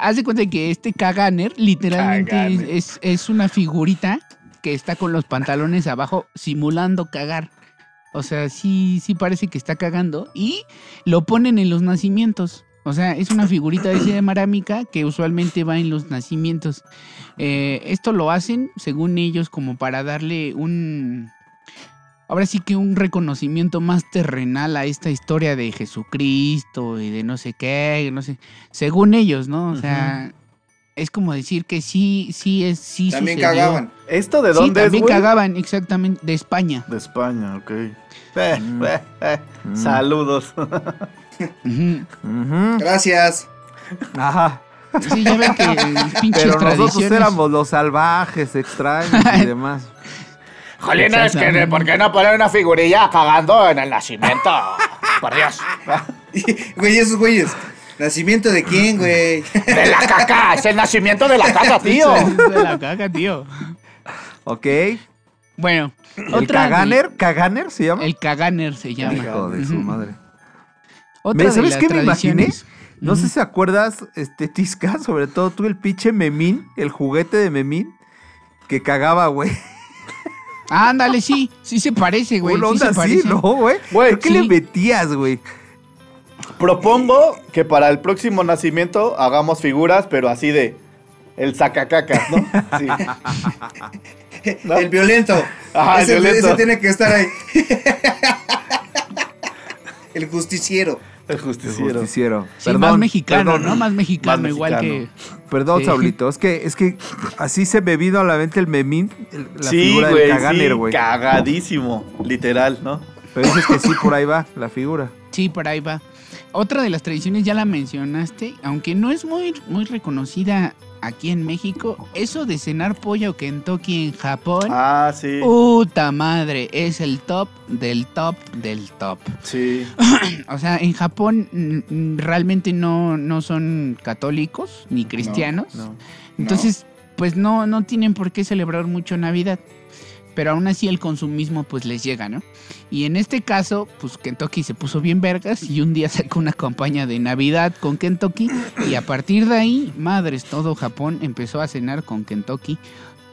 Haz de cuenta que este caganer literalmente es, es una figurita que está con los pantalones abajo simulando cagar. O sea, sí, sí parece que está cagando y lo ponen en los nacimientos. O sea, es una figurita esa de marámica que usualmente va en los nacimientos. Eh, esto lo hacen, según ellos, como para darle un... Ahora sí que un reconocimiento más terrenal a esta historia de Jesucristo y de no sé qué, no sé. Según ellos, ¿no? O sea, es como decir que sí, sí es, sí También sucedió. cagaban. ¿Esto de Sí, dónde es, también cagaban, exactamente, de España. De España, ok. Eh, eh, eh. Saludos. Ujú. [LAUGHS] Ujú. Gracias. Ajá. Sí, ya ven que [LAUGHS] pinches Pero nosotros tradiciones. éramos los salvajes, extraños y [LAUGHS] demás. Jolina, es que ¿por qué no poner una figurilla cagando en el nacimiento? [LAUGHS] Por Dios. Güey, esos güeyes. ¿Nacimiento de quién, güey? De la caca, es el nacimiento de la caca, [LAUGHS] tío. De la caga, tío. Ok. Bueno, ¿El otra de- caganer? ¿Caganer se llama? El caganer se llama. Hijo de su madre. Otra Me- ¿Sabes las qué me imaginé? No sé si acuerdas, este, Tisca, sobre todo tú, el pinche Memín, el juguete de Memín, que cagaba, güey. Ándale, sí, sí se parece, güey. Una Sí onda se así, parece. ¿no, güey? Güey, ¿Por qué sí. le metías, güey? Propongo que para el próximo nacimiento hagamos figuras, pero así de el sacacacas, ¿no? Sí. [LAUGHS] ¿No? El violento. Ajá, el violento. ese tiene que estar ahí. [LAUGHS] el justiciero. El El justiciero. justiciero. Sí, más mexicano, perdón. ¿no? Más mexicano, Más igual mexicano. que. Perdón, Sí. Saulito, es que, es que así se me vino a la mente el Memín, el- la Sí, figura güey, del Caganer, sí, güey. cagadísimo, literal, ¿no? Pero dices que sí, por ahí va la figura. Sí, por ahí va. Otra de las tradiciones ya la mencionaste, aunque no es muy, muy reconocida aquí en México, eso de cenar pollo Kentucky en Japón. Ah, sí. Puta madre, es el top del top del top. Sí. [CLEARS THROAT] O sea, en Japón mm, mm, realmente no, no son católicos ni cristianos. No. Entonces, pues no, no tienen por qué celebrar mucho Navidad. Pero aún así el consumismo pues les llega, ¿no? Y en este caso, pues Kentucky se puso bien vergas y un día sacó una campaña de Navidad con Kentucky y a partir de ahí, madres, todo Japón empezó a cenar con Kentucky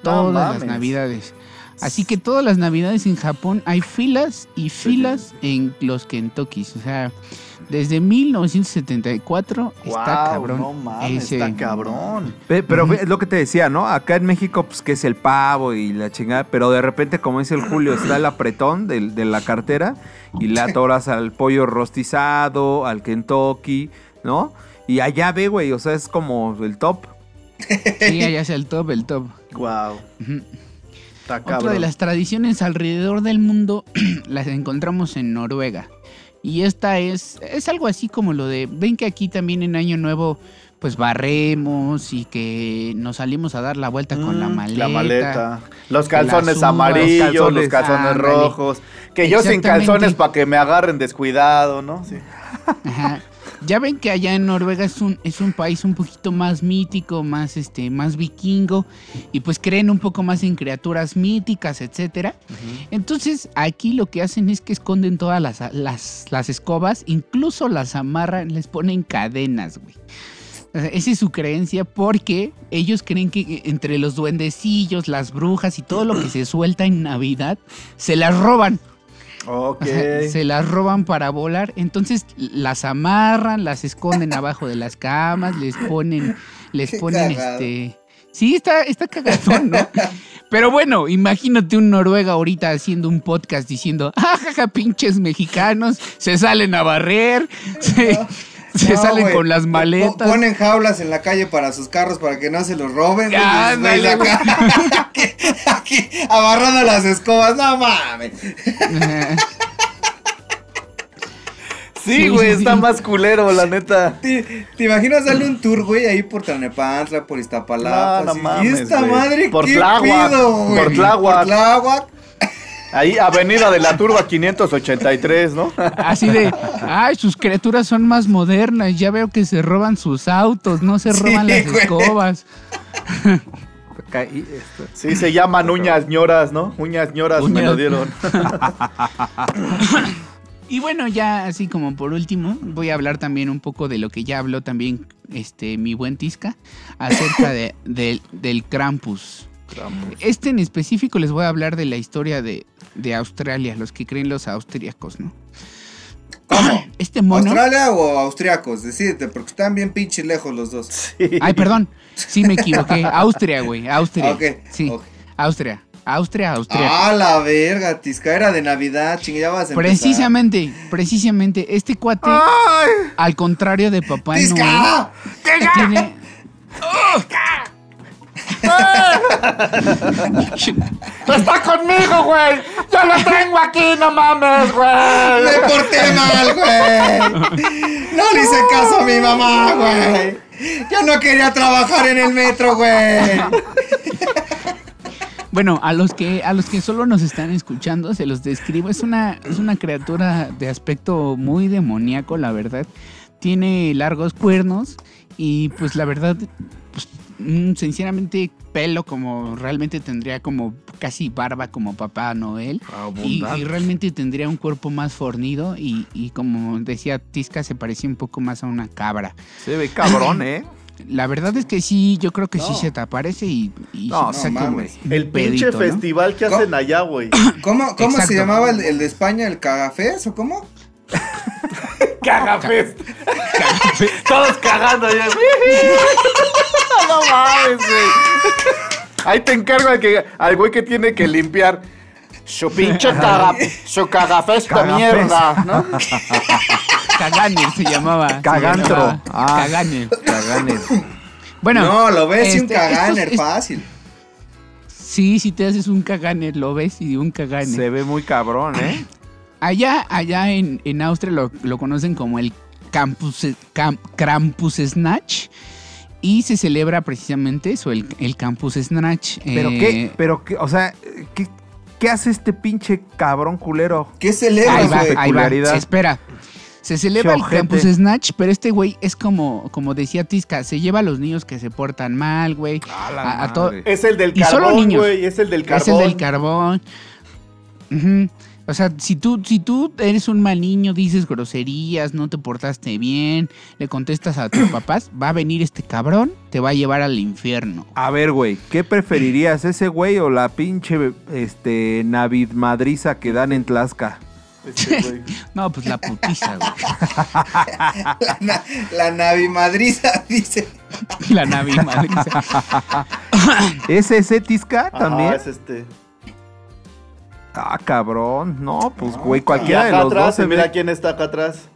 todas las. Navidades. Así que todas las Navidades en Japón hay filas y filas en los Kentuckys. O sea, desde 1974 está Guau, cabrón. No mames, ese- está cabrón. Pe- Pero es lo que te decía, ¿no? Acá en México, pues que es el pavo y la chingada, pero de repente, como dice el Julio, está el apretón del- de, la cartera y le atoras al pollo rostizado, al Kentucky, ¿no? Y allá ve, güey, o sea, es como el top. Sí, allá es el top, el top. Wow. Está Otra de las tradiciones alrededor del mundo [CLEARS THROAT] las encontramos en Noruega. Y esta es, es algo así como lo de, ven que aquí también en Año Nuevo pues barremos y que nos salimos a dar la vuelta con la Mm, maleta. La maleta. Los calzones amarillos, los los calzones, calzones ándale. rojos. Que yo sin calzones para que me agarren descuidado, ¿no? Sí. Ajá. Ya ven que allá en Noruega es un, es un país un poquito más mítico, más este, más vikingo, y pues creen un poco más en criaturas míticas, etcétera. Entonces, aquí lo que hacen es que esconden todas las, las, las escobas, incluso las amarran, les ponen cadenas, güey. O sea, esa es su creencia porque ellos creen que entre los duendecillos, las brujas y todo lo que se suelta en Navidad, se las roban. [LAUGHS] Se las roban para volar, entonces las amarran, las esconden [LAUGHS] abajo de las camas, les ponen, les Qué ponen cagado. este. Sí, está, está cagadón, ¿no? [LAUGHS] Pero bueno, imagínate un Noruega ahorita haciendo un podcast diciendo, ah, jaja, pinches mexicanos, se salen a barrer, se, [LAUGHS] se No, salen con las maletas. Ponen jaulas en la calle para sus carros para que no se los roben. Ya, güeyes ándale, acá- [LAUGHS] aquí, aquí, agarrando las escobas. No mames. [LAUGHS] Sí, güey, sí, está sí. más culero, la neta. ¿Te, te imaginas darle un tour, güey, ahí por Tlanepantla, por Iztapalapa? No, no mames, ¿Y esta madre Por qué Tláhuac, pido, güey? por Tláhuac. Por Tláhuac. Ahí, Avenida de la Turba 583, ¿no? [LAUGHS] Así de, ay, sus criaturas son más modernas, ya veo que se roban sus autos, no se Sí, roban las güey. escobas. [LAUGHS] Acá, y esto. Sí, se llaman uñas ñoras, ¿no? Uñas ñoras me lo dieron. [LAUGHS] Y bueno, ya así como por último, voy a hablar también un poco de lo que ya habló también este mi buen Tisca acerca de, del- del Krampus. Este en específico les voy a hablar de la historia de, de Australia, los que creen los austríacos, ¿no? ¿Cómo? [CLEARS THROAT] Este mono. ¿Australia o austriacos? Decídete, porque están bien pinche lejos los dos. Sí. Ay, perdón, sí me equivoqué. [LAUGHS] Austria, güey, Austria. Ah, ok, Sí. Austria, Austria, Austria. Ah, la verga, Tisca, era de Navidad, empezar. Precisamente, precisamente, este cuate, al contrario de Papá Noel, ¡Tisca! tiene... ¡Está conmigo, güey! ¡Yo lo tengo aquí, no mames, güey! Me porté mal, güey. No le hice caso a mi mamá, güey. Yo no quería trabajar en el metro, güey. Bueno, a los que a los que solo nos están escuchando se los describo. Es una es una criatura de aspecto muy demoníaco, la verdad. Tiene largos cuernos y pues la verdad, sinceramente pelo como realmente tendría como casi barba como Papá Noel. Y, y realmente tendría un cuerpo más fornido y, y como decía Tisca se parecía un poco más a una cabra. Se ve cabrón, ¿eh? [CLEARS THROAT] La verdad es que sí, yo creo que sí se te aparece y, y No, se no mames. El pinche pedito, ¿no? festival que hacen allá, güey. [COUGHS] ¿Cómo, cómo se llamaba el, el de España? ¿El cagafés o cómo? [LAUGHS] Cagafest. Todos cagando ya. no mames, güey. Ahí te encargo al, que, al güey que tiene que limpiar. Su pinche caga... Su cagafés de Cagafés. mierda, ¿no? Caganer se llamaba. se Cagantro. llamaba. Ah. Bueno. no, lo ves y un este, caganer, estos- es- fácil. Sí, si te haces un caganer, lo ves y un caganer. Se ve muy cabrón, ¿eh? Allá, allá en, en Austria lo, lo conocen como el Campus, Cam- Krampus Snatch. Y se celebra precisamente eso, el, el Campus Snatch. ¿Pero eh, qué? ¿Pero qué? O sea, ¿qué, qué hace este pinche cabrón culero? ¿Qué Ahí celebras, va, güey? ahí va. Se espera. Se celebra el. Campus Snatch, pero este güey es como, como decía Tisca, se lleva a los niños que se portan mal, güey. A A- a. Es el del Y solo carbón, niños. güey. Es el del carbón. Es el del carbón. Ujú. O sea, si tú, si tú eres un mal niño, dices groserías, no te portaste bien, le contestas a tus [CLEARS THROAT] papás, va a venir este cabrón, te va a llevar al infierno. A ver, güey, ¿qué preferirías, [CLEARS THROAT] ese güey o la pinche este, Navid Madriza que dan en Tlaxca? Ese güey. [LAUGHS] No, pues la putiza, güey. [LAUGHS] La, na- la Navi Madriza [LAUGHS] dice. La Navi madriza. ¿Es ese Tisca Ajá, también? es este. Ah, cabrón. No, pues, No, güey, cualquiera de los atrás, dos se mira ve. quién está acá atrás.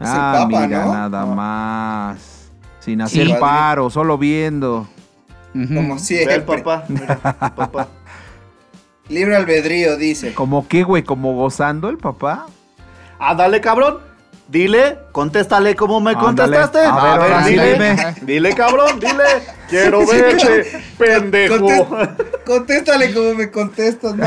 Es el Ah, Papa, mira, ¿no? nada No. más. Sin hacer Sí. paro, solo viendo. Como Ve al siempre. papá. Mira, el [LAUGHS] papá. Libre albedrío, dice. ¿Como qué, güey? ¿Como gozando el papá? Ah, dale, cabrón. Dile, contéstale como me Ándale. contestaste. A ver, ahora sí, dile. dime. Dile, cabrón, dile. Quiero verte, pendejo. Contéstale como me contestas, ¿no?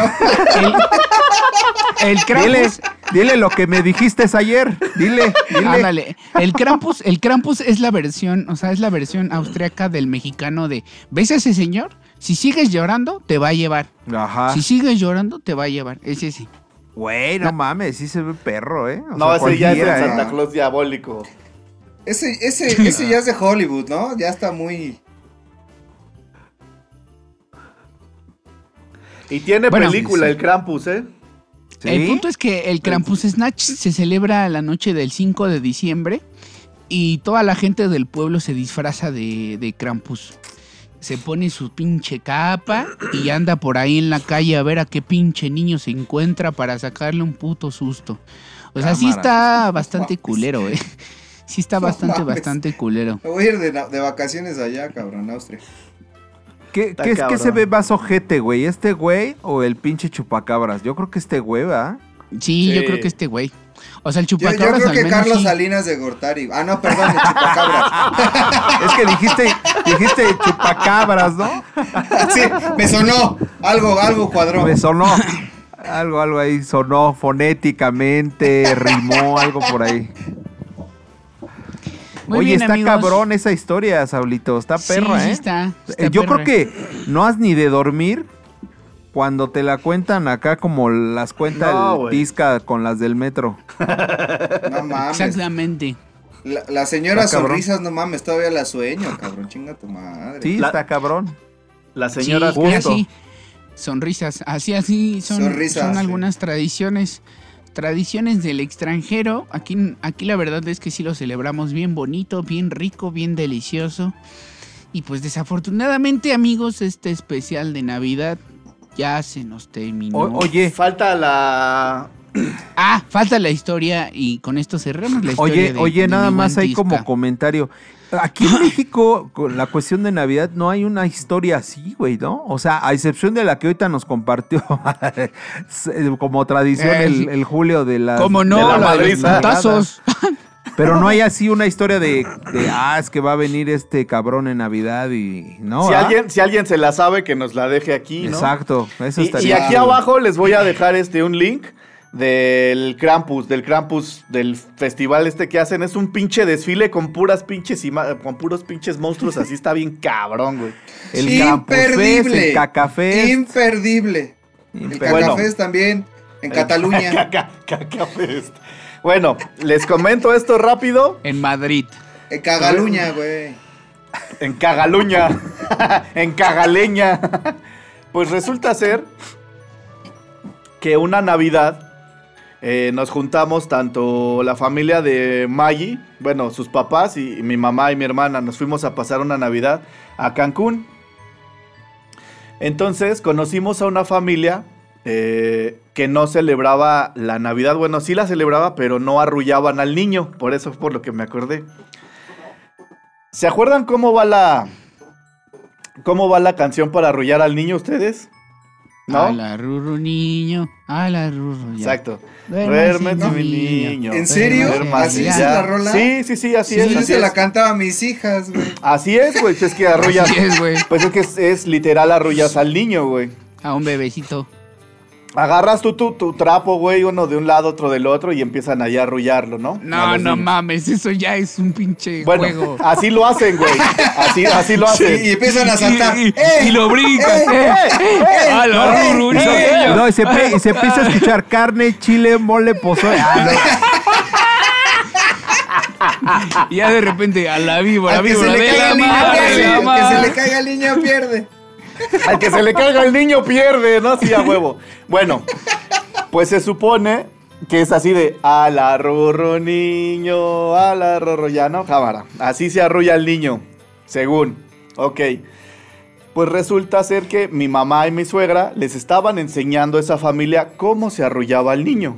El, Dile, Krampus, dile lo que me dijiste ayer. Dile, dile. ándale, el Krampus, el Krampus es la versión, o sea, es la versión austriaca del mexicano de, ¿ves a ese señor? Si sigues llorando, te va a llevar. Ajá. Si sigues llorando, te va a llevar. Es ese. Güey, no mames, sí se ve perro, ¿eh? O No, sea, ese ya es el cualquiera, ¿eh? Santa Claus diabólico. Ese, ese, [LAUGHS] ese ya es de Hollywood, ¿no? Ya está muy. Y tiene Bueno, película sí. el Krampus, ¿eh? ¿Sí? El punto es que el Krampus Snatch se celebra la noche del 5 de diciembre y toda la gente del pueblo se disfraza de, de Krampus. Se pone su pinche capa y anda por ahí en la calle a ver a qué pinche niño se encuentra para sacarle un puto susto. O sea, sí está bastante mames. culero, eh. Sí está bastante, mames. bastante culero. Me voy a ir de, vacaciones allá, cabrón, Austria. ¿Qué, qué, es- qué se ve más ojete, güey? ¿Este güey o el pinche chupacabras? Yo creo que este güey, ¿va? Sí, yo creo que este güey. O sea, el Yo, yo chupacabras creo al que menos Carlos sí. Salinas de Gortari. Ah, no, perdón, de Chupacabra. [LAUGHS] Es que dijiste, dijiste chupacabras, ¿no? [LAUGHS] sí, me sonó. Algo, algo cuadró. Me sonó. Algo, algo ahí sonó fonéticamente, rimó, algo por ahí. Muy Oye, bien, está amigos. cabrón esa historia, Saulito. Está perra, sí, sí ¿eh? está, está Eh, Yo perra. creo que no has ni de dormir cuando te la cuentan acá como las cuenta No, el. Tisca con las del metro. No mames. Exactamente. La, la señora Está cabrón. sonrisas, no mames, todavía la sueño, cabrón. Chinga tu madre. Sí, La- está cabrón. La señora sí, así. Sonrisas, así, así son, Sonrisas, son sí. algunas tradiciones. Tradiciones del extranjero. Aquí, aquí la verdad es que sí lo celebramos bien bonito, bien rico, bien delicioso. Y pues desafortunadamente, amigos, este especial de Navidad ya se nos terminó. O- oye, Falta la. [CLEARS THROAT] Ah, falta la historia y con esto cerramos la historia. oye, de- oye, de nada más ahí como comentario. Aquí en México, con la cuestión de Navidad, no hay una historia así, güey, ¿no? O sea, a excepción de la que ahorita nos compartió [LAUGHS] como tradición Eh, el, Julio de la... ¿Cómo no? de la La de los putazos. [LAUGHS] Pero no hay así una historia de, de, ah, es que va a venir este cabrón en Navidad y... No, si, ¿ah? alguien, si alguien se la sabe, que nos la deje aquí, ¿no? Exacto, eso Y, está y bien. aquí abajo les voy a dejar este un link del Krampus, del Krampus, del festival este que hacen. Es un pinche desfile con puras pinches con puros pinches monstruos. Así está bien cabrón, güey. El Krampus Fest, Imperdible. el Cacafest. Imperdible. El Imper- Bueno. Cacafés también. En Cataluña. [LAUGHS] Caca- Caca Fest. Bueno, les comento esto rápido. En Madrid. En Cagaluña, güey. En Cagaluña. [LAUGHS] en Cagaleña. pues resulta ser que una Navidad eh, nos juntamos tanto la familia de Maggie, bueno, sus papás y, y mi mamá y mi hermana. Nos fuimos a pasar una Navidad a Cancún. Entonces conocimos a una familia eh, que no celebraba la Navidad. Bueno, sí la celebraba, pero no arrullaban al niño. Por eso es por lo que me acordé. ¿Se acuerdan cómo va la cómo va la canción para arrullar al niño ustedes? ¿No? A la rurru niño, a la rurru ya. Exacto. Duérmete, mi niño. niño. ¿En serio? ¿Así dice la rola? Sí, sí, sí, así Sí, es. yo se la es. cantaba a mis hijas, güey. Así es, güey. Es que [LAUGHS] arrullas. Así es, güey. Pues es que es, es literal arrullas al niño, güey. A un bebecito. Agarras tú tu, tu trapo, güey, uno de un lado, otro del otro, y empiezan ahí a arrullarlo, ¿no? A No, no niños. mames, eso ya es un pinche Bueno, juego. [LAUGHS] así lo hacen, güey. Así, así lo Sí, hacen. y empiezan a saltar. Y, y- ¡Ey! y lo brincas. ¡Eh! ¡Eh! ¡A no, y se, pe- y se [LAUGHS] empieza a escuchar carne, chile, mole, pozole. Ah, no. Y ya de repente, a la víbora, Al que se víbora le de caiga la Al que se le caiga el niño pierde. Al que se le caiga el niño pierde, ¿no? Sí, a huevo. Bueno, pues se supone que es así de a la rorro niño, a la rorro ya, ¿no? Cámara. Así se arrulla el niño, según. Ok. Pues resulta ser que mi mamá y mi suegra les estaban enseñando a esa familia cómo se arrullaba el niño.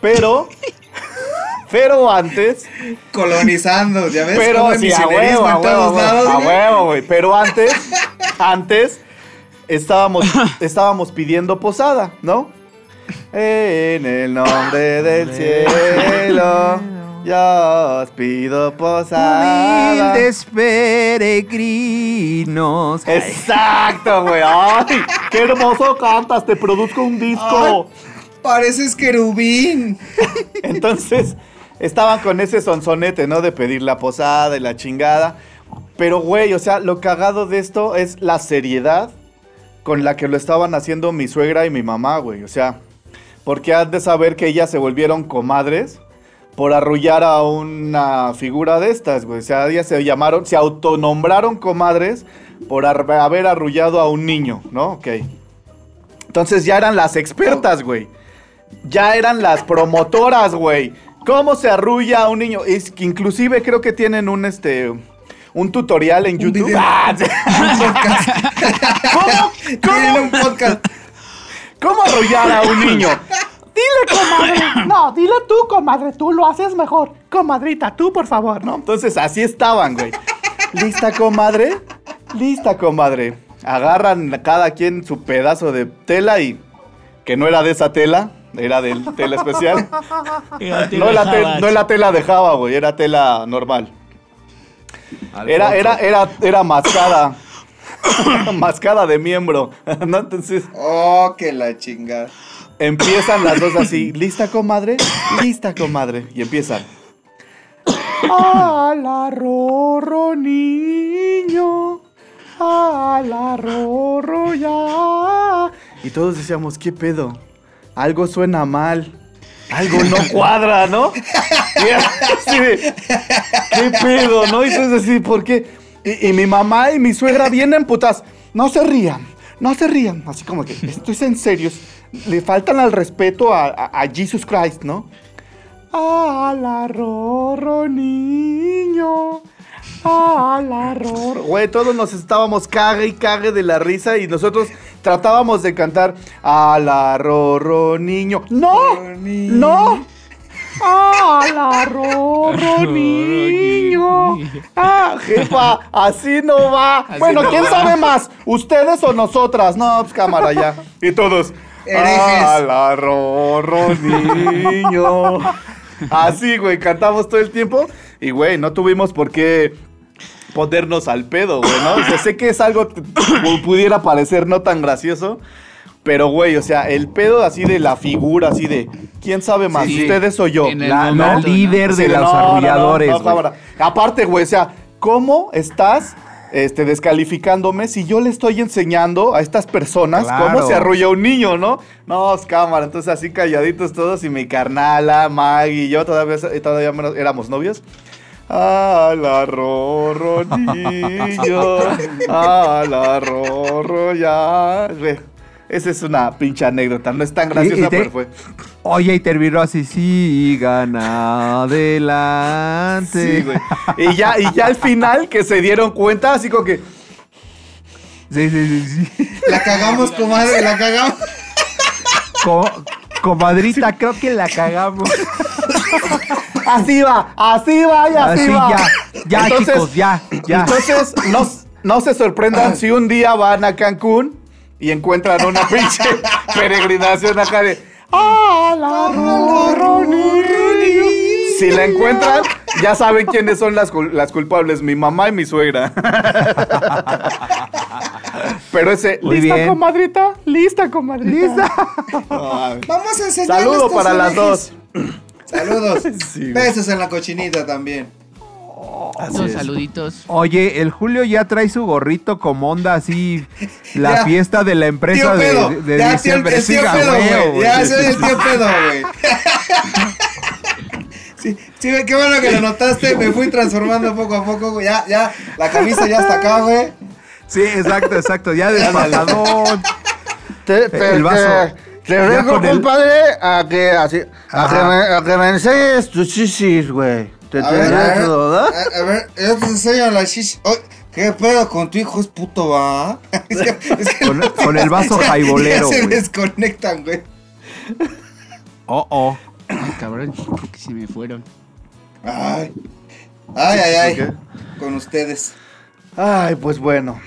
Pero, [LAUGHS] pero antes, Colonizando, ya ves. pero sí, a huevo, a huevo, a huevo, güey. Pero antes, [LAUGHS] antes estábamos, [LAUGHS] estábamos pidiendo posada, ¿no? En el nombre del cielo, [LAUGHS] yo os pido posada. Humildes peregrinos. Exacto, güey. Ay, qué hermoso cantas. Te produzco un disco. Pareces querubín. Entonces, estaban con ese sonsonete, ¿no? De pedir la posada y la chingada. Pero, güey, o sea, lo cagado de esto es la seriedad con la que lo estaban haciendo mi suegra y mi mamá, güey. O sea, porque has de saber que ellas se volvieron comadres por arrullar a una figura de estas, güey. O sea, ellas se llamaron, se autonombraron comadres por haber arrullado a un niño, ¿no? Ok. Entonces ya eran las expertas, güey. Ya eran las promotoras, güey. ¿Cómo se arrulla a un niño? Es que inclusive creo que tienen un este un tutorial en YouTube. video. Ah. ¿Cómo, cómo, un podcast. cómo arrullar a un niño? Dile, comadre. No, dile tú, comadre. Tú lo haces mejor. Comadrita, tú, por favor, ¿no? Entonces así estaban, güey. ¿Lista, comadre? Lista, comadre. Agarran cada quien su pedazo de tela y que no era de esa tela, era de tela especial. No, la no la tela de Java, güey, era tela normal. Era, era, era, era mascada. [COUGHS] mascada de miembro. [LAUGHS] ¿no? Entonces Oh, que la chingada. empiezan las dos así. [COUGHS] ¿Lista, comadre? Lista, comadre. Y empiezan. A la rorro niño. A la rorro ya. Y todos decíamos, ¿qué pedo? Algo suena mal. Algo no [LAUGHS] cuadra, ¿no? Así de, ¿Qué pedo, no? Y entonces así, ¿por qué? Y, y mi mamá y mi suegra vienen putas. No se rían, no se rían. Así como que, esto es en serio. Le faltan al respeto a, a- a Jesus Christ, ¿no? A la rorro niño. A la rorro. Güey, todos nos estábamos cague y cague de la risa y nosotros tratábamos de cantar a la rorro niño. ¡No! ¡No! ¡A la rorro niño! ¡Ah, jefa! Así no va. Así bueno, no ¿quién va. sabe más? ¿Ustedes o nosotras? No, pues cámara ya. Y todos. Herejes. ¡A la rorro niño! [LAUGHS] Así, güey, cantamos todo el tiempo. Y, güey, no tuvimos por qué ponernos al pedo, güey, ¿no? O sea, sé que es algo que pu- pudiera parecer no tan gracioso. Pero, güey, o sea, el pedo así de la figura, así de, ¿quién sabe más? Sí. ¿Ustedes o yo? La, la momento, ¿no? líder Sí, de los no, no, no, arrulladores. no. Aparte, güey, o sea, ¿cómo estás este, descalificándome si yo le estoy enseñando a estas personas Claro. cómo se arrulla un niño, no? No, es cámara. Entonces, así calladitos todos y mi carnala, Maggie y yo todavía, todavía menos- éramos novios. A la rorro niño, a la rorro ya. Esa es una pinche anécdota, no es tan graciosa, Y- y te- pero fue. Oye, y terminó así, sigan adelante. Sí, güey. Y ya, y ya al final que se dieron cuenta, así como que. Sí, sí, sí, sí. La cagamos, comadre, la cagamos. Co- comadrita, creo que la cagamos. [LAUGHS] Así va, así va y así, Así, va. ya, ya, chicos, ya, ya. Entonces, no, no se sorprendan si un día van a Cancún y encuentran una [LAUGHS] pinche peregrinación acá de. ¡Ah, la Ronnie! Si la encuentran, ya saben quiénes son las, las culpables, mi mamá y mi suegra. [LAUGHS] Pero ese, Muy ¿lista, bien. comadrita? ¿Lista, comadrita? ¿Lista? Ay. Vamos a enseñar Saludo para las dos. [CLEARS THROAT] Saludos. [LAUGHS] Sí. Besos en la cochinita también. Es. saluditos. Oye, el Julio ya trae su gorrito como onda así, [LAUGHS] la Ya. fiesta de la empresa Tío de, pedo. de ya, tío, diciembre. el tío pedo, güey. Ya soy el tío pedo, güey. [LAUGHS] Sí, sí, güey, qué bueno que lo notaste. Me fui transformando poco a poco, güey. Ya, ya, la camisa ya está acá, güey. Sí, exacto, exacto, ya te, El vaso. Te, el- compadre, a que, así, a que, me, a que me enseñes tus chichis, güey. Te A ver, a tendré ver, todo, ¿verdad? a, a ver, yo te enseño la shish. Oye, ¿Qué pedo con tu hijo? Es puto, va. [LAUGHS] Es que- es que Con- el vaso [LAUGHS] jaibolero, se desconectan, güey. Oh, oh. Ay, cabrón, creo que se me fueron. Ay. Ay, ay, ay. ¿Qué? Con ustedes. Ay, pues bueno.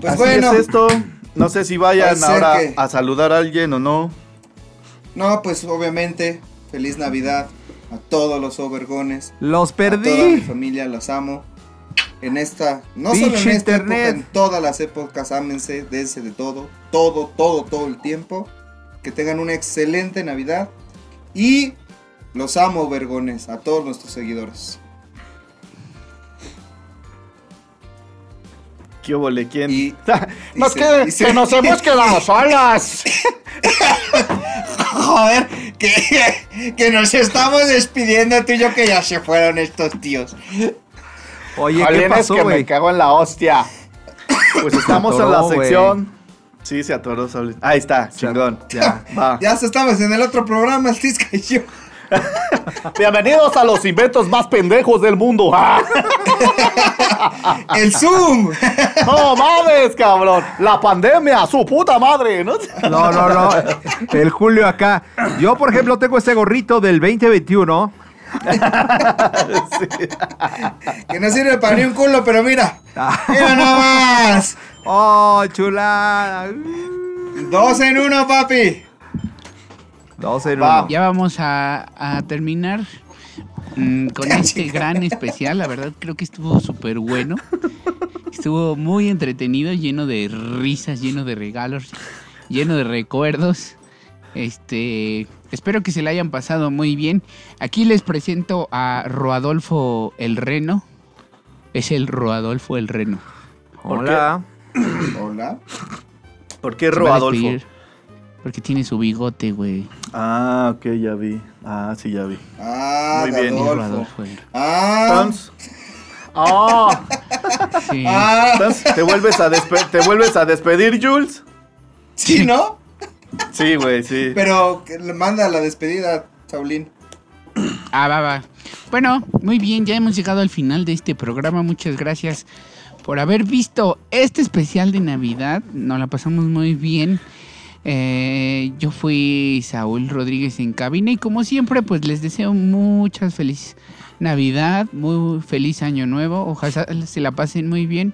Pues Así bueno. es esto. No sé si vayan ahora que- a saludar a alguien o no. No, pues obviamente, feliz Navidad a todos los overgones. Los A toda mi perdí. familia, los amo. En esta, no Pinche solo en esta internet. época, en todas las épocas, ámense, dense de todo, todo, todo, todo el tiempo. Que tengan una excelente Navidad. Y los amo, overgones, a todos nuestros seguidores. ¿Qué huele? ¿Quién? Y, [LAUGHS] No, es y que, se- y se- que nos hemos [LAUGHS] quedado solas. [LAUGHS] Joder, que, que nos estamos despidiendo tú y yo que ya se fueron estos tíos. Oye, ¿qué Jolín, es que me cago en la hostia. Pues estamos en la sección. Sí, se atoró. Ahí está, chingón. Ya. Va. Ya estamos en el otro programa, el Tisca y yo. [LAUGHS] Bienvenidos a los inventos más pendejos del mundo. ¡Ah! [LAUGHS] [LAUGHS] El Zoom. No mames, cabrón. La pandemia, su puta madre. ¿no? No, no, no. El Julio acá. Yo, por ejemplo, tengo este gorrito del 2021. Que no sirve para ni un culo, pero mira. Mira nomás. ¡Oh, chulada! Dos en uno, papi. Dos en Va. uno. Ya vamos a, a terminar mm, con [LAUGHS] este gran especial. La verdad creo que estuvo súper bueno. Estuvo muy entretenido, lleno de risas, lleno de regalos, lleno de recuerdos. Este, espero que se la hayan pasado muy bien. Aquí les presento a Roadolfo el Reno. Es el Roadolfo el Reno. Hola. Hola. ¿Por qué Rodolfo? Porque tiene su bigote, güey. Ah, ok, ya vi. Ah, sí, ya vi. Ah, Muy bien. El- Ah. Entonces, ah, [LAUGHS] Sí. Ah. entonces, ¿te, vuelves a despe- ¿te vuelves a despedir, Jules? Sí, ¿no? Sí, güey, sí. Pero que le manda la despedida, Saulín. Ah, va, va. Bueno, muy bien, ya hemos llegado al final de este programa. Muchas gracias por haber visto este especial de Navidad. Nos la pasamos muy bien. Eh, yo fui Saúl Rodríguez en cabina y como siempre, pues les deseo muchas feliz Navidad, muy feliz año nuevo. Ojalá se la pasen muy bien.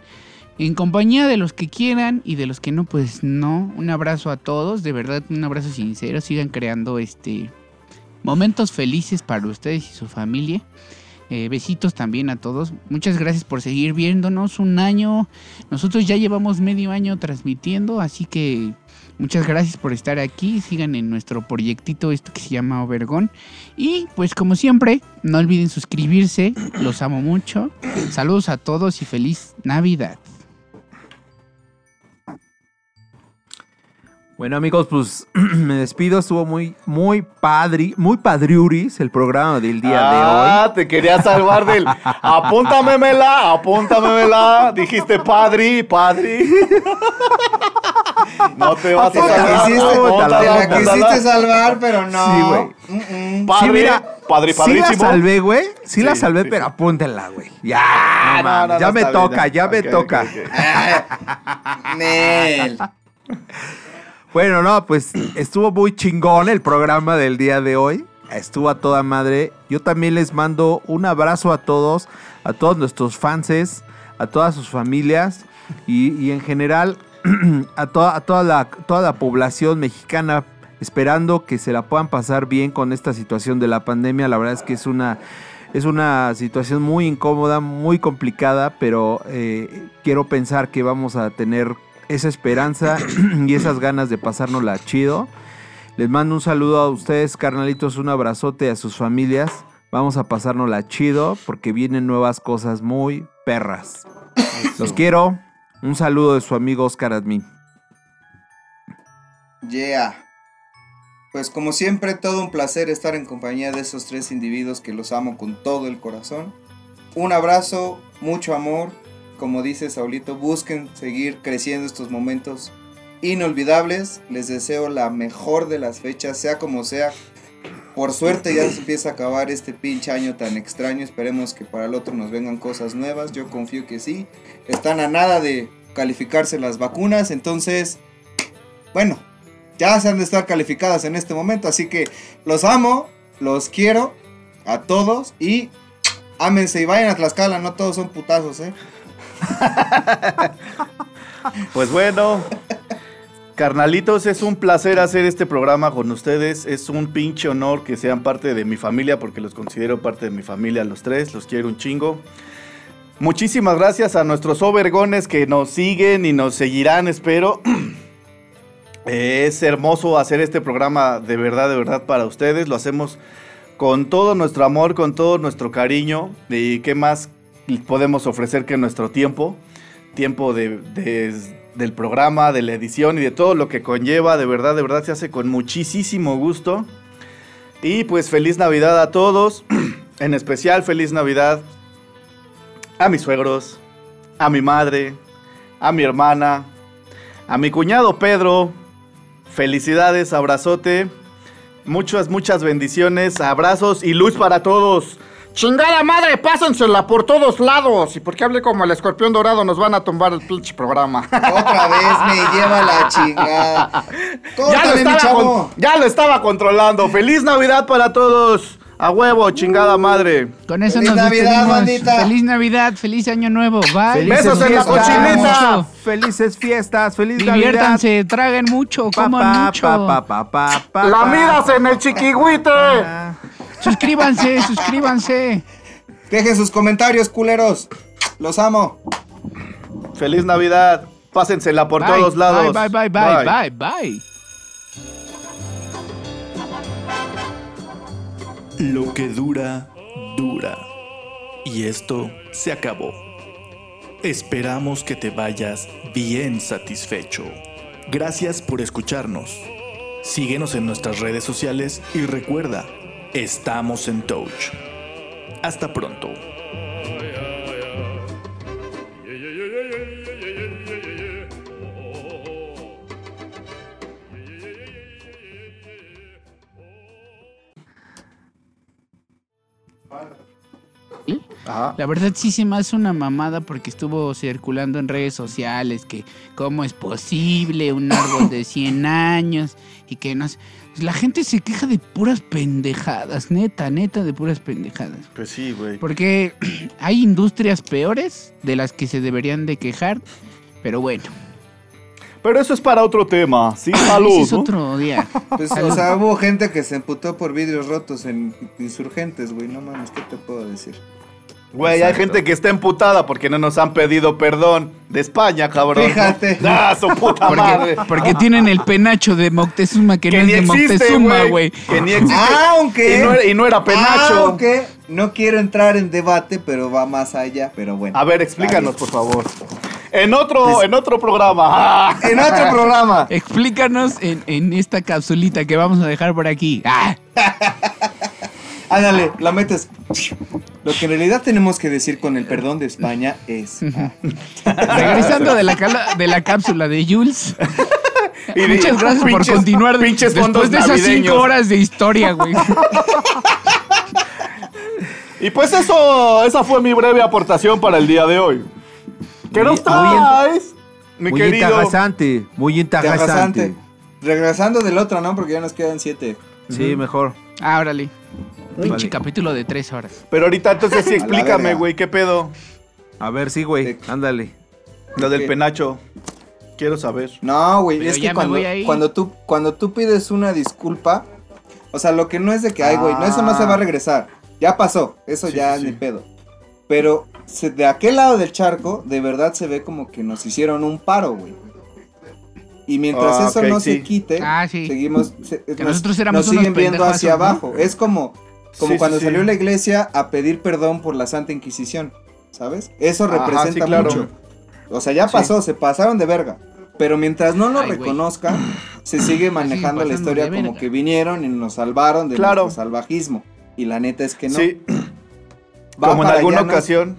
En compañía de los que quieran y de los que no, pues no. Un abrazo a todos, de verdad, un abrazo sincero. Sigan creando este momentos felices para ustedes y su familia. Eh, besitos también a todos. Muchas gracias por seguir viéndonos un año. Nosotros ya llevamos medio año transmitiendo, así que muchas gracias por estar aquí. Sigan en nuestro proyectito esto que se llama Obergón. Y pues como siempre, no olviden suscribirse. Los amo mucho. Saludos a todos y feliz Navidad. Bueno, amigos, pues [CLEARS THROAT] me despido. Estuvo muy, muy padri, muy padriuris el programa del día de hoy. Ah, te quería salvar del. Apúntamemela, apúntamemela. Dijiste padri, padri. [LAUGHS] No te vas a Te la salvar. la quisiste salvar, pero no. Sí, güey. Mm, mm. Padre, sí, mira, padre, sí la salvé, güey. Sí, la Sí, salvé, sí, pero sí. apúntenla, güey. Ya, no mames, ya no, me bien, toca, ya me toca. ok. Nel. [LAUGHS] Bueno, no, pues estuvo muy chingón el programa del día de hoy. Estuvo a toda madre. Yo también les mando un abrazo a todos, a todos nuestros fanses, a todas sus familias y, y en general [CLEARS THROAT] a, toda, a toda, la, toda la población mexicana esperando que se la puedan pasar bien con esta situación de la pandemia. La verdad es que es una, es una situación muy incómoda, muy complicada, pero eh, quiero pensar que vamos a tener esa esperanza [CLEARS THROAT] y esas ganas de pasárnosla chido. Les mando un saludo a ustedes, carnalitos, un abrazote a sus familias. Vamos a pasárnosla chido porque vienen nuevas cosas muy perras. Los quiero. Un saludo de su amigo Oscar Admin. Yeah. Pues como siempre, todo un placer estar en compañía de esos tres individuos que los amo con todo el corazón. Un abrazo, mucho amor. Como dice Saulito, busquen seguir creciendo estos momentos inolvidables. Les deseo la mejor de las fechas, sea como sea. Por suerte ya se empieza a acabar este pinche año tan extraño. Esperemos que para el otro nos vengan cosas nuevas. Yo confío que sí. Están a nada de calificarse las vacunas. Entonces, bueno, ya se han de estar calificadas en este momento. Así que los amo, los quiero a todos y ámense y vayan a Tlaxcala. No todos son putazos, ¿eh? [LAUGHS] Pues bueno, carnalitos, es un placer hacer este programa con ustedes. Es un pinche honor que sean parte de mi familia porque los considero parte de mi familia los tres. Los quiero un chingo. Muchísimas gracias a nuestros overgones que nos siguen y nos seguirán, espero. [CLEARS THROAT] Es hermoso hacer este programa de verdad, de verdad para ustedes. Lo hacemos con todo nuestro amor, con todo nuestro cariño. ¿Y qué más podemos ofrecer que nuestro tiempo? Tiempo de, de- del programa, de la edición y de todo lo que conlleva. De verdad, de verdad se hace con muchísimo gusto. Y pues feliz Navidad a todos. [CLEARS THROAT] En especial feliz Navidad a mis suegros, a mi madre, a mi hermana, a mi cuñado Pedro. Felicidades, abrazote. Muchas, muchas bendiciones, abrazos y luz para todos. Chingada madre, pásensela por todos lados. Y porque hable como el escorpión dorado, nos van a tumbar el pinche programa. Otra vez me lleva la chingada. [LAUGHS] Ya lo, estaba chavo. con- ya lo estaba controlando. Feliz Navidad para todos. A huevo, chingada madre. Con eso Feliz nos Navidad, bandita. Feliz Navidad, feliz año nuevo. Bye. Felices Besos en la cochinita. Felices fiestas, feliz Diviértanse, traguen mucho, coman Pa, mucho. pa, pa, pa, pa, pa, La miras en el chiquihuite. Ah. Suscríbanse, suscríbanse. Dejen sus comentarios, culeros. Los amo. Feliz Navidad. Pásensela por Bye, todos lados. Bye, bye, bye, bye, bye, bye. Lo que dura, dura. Y esto se acabó. Esperamos que te vayas bien satisfecho. Gracias por escucharnos. Síguenos en nuestras redes sociales y recuerda, estamos en Touch. Hasta pronto. Ajá. La verdad sí se me hace una mamada porque estuvo circulando en redes sociales que cómo es posible un árbol de 100 años y que no sé. La gente se queja de puras pendejadas, neta, neta, de puras pendejadas. Pues sí, güey. Porque [CLEARS THROAT] hay industrias peores de las que se deberían de quejar, pero bueno, Pero eso es para otro tema. Sí, [CLEARS THROAT] ese salud. es ¿no? otro día. [LAUGHS] Pues, o sea, hubo gente que se emputó por vidrios rotos en insurgentes, güey. No mames, ¿qué te puedo decir? Güey, hay gente que está emputada porque no nos han pedido perdón de España, cabrón. ¿no? Fíjate. ¡Ah, su puta madre! Porque, porque tienen el penacho de Moctezuma que, Que no es de existe, Moctezuma, güey. Que ni existe. Aunque. Y no era, y no era penacho. Aunque no quiero entrar en debate, pero va más allá. Pero bueno. A ver, explícanos, por favor. En otro, en otro programa. ¡Ah! [LAUGHS] En otro programa. Explícanos en, en esta capsulita que vamos a dejar por aquí. ¡Ah! [LAUGHS] Ándale, la metes. Lo que en realidad tenemos que decir con el perdón de España es. Regresando de la, cala- de la cápsula de Jules. Y Muchas gracias por continuar pinches después de esas navideños. cinco horas de historia, güey. Y pues eso, esa fue mi breve aportación para el día de hoy. ¿Qué nos traes, mi Muy querido? interesante, muy interesante. Interesante. Regresando del otro, ¿no? Porque ya nos quedan siete. Sí, mejor. Ah, órale. Pinche Vale. capítulo de tres horas. Pero ahorita entonces sí [LAUGHS] explícame, güey, ¿qué pedo? A ver, sí, güey, ándale. Lo del penacho. Quiero saber. No, güey, es que cuando, tú, cuando tú pides una disculpa, o sea, lo que no es de que, ay, güey, no, eso no se va a regresar. Ya pasó, eso Sí, ya sí, ni pedo. Pero se- de aquel lado del charco, de verdad se ve como que nos hicieron un paro, güey. Y mientras Ah, eso no sí. se quite, Ah, sí. seguimos, se- Que nos, nosotros éramos nos siguen unos viendo hacia ¿no? abajo. Es como, como Sí, cuando sí, salió sí. la iglesia a pedir perdón por la Santa Inquisición, ¿sabes? Eso Ajá, representa sí, claro. mucho. O sea, ya pasó, se pasaron de verga. Pero mientras no lo Ay, reconozcan, [CLEARS THROAT] se sigue manejando la historia como que vinieron y nos salvaron de Claro. nuestro salvajismo. Y la neta es que no. Sí, [CLEARS THROAT] Va como en alguna ocasión.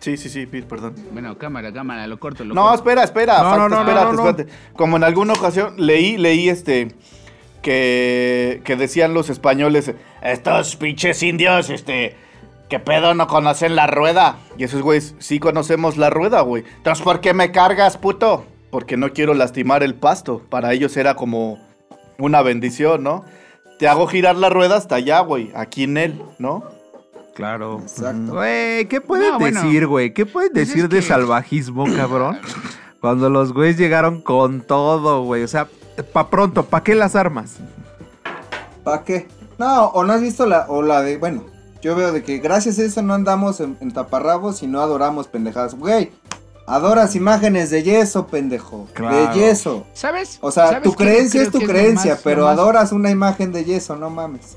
Sí, sí, sí, Pete, perdón. Bueno, cámara, cámara, lo corto, lo No, corto. espera, espera, No, falta, no, no, espérate, no, no, no. espérate. Como en alguna ocasión leí, leí este que, que decían los españoles, estos pinches indios, este, que pedo no conocen la rueda. Y esos güeyes, sí conocemos la rueda, güey. Entonces, ¿por qué me cargas, puto? Porque no quiero lastimar el pasto. Para ellos era como una bendición, ¿no? Te hago girar la rueda hasta allá, güey, aquí en él, ¿no? Claro. Exacto. Güey, ¿qué No, bueno. decir, güey? ¿Qué pueden Pues decir de que- salvajismo, cabrón? [COUGHS] Cuando los güeyes llegaron con todo, güey. O sea, pa' pronto, ¿pa' qué las armas? ¿Para qué? No, o no has visto la, o la de, bueno, yo veo de que gracias a eso no andamos en, en taparrabos y no adoramos pendejadas. Güey, adoras imágenes de yeso, pendejo. Claro. De yeso. ¿Sabes? O sea, ¿Sabes tu creencia es tu creencia, más- pero más- adoras una imagen de yeso, no mames.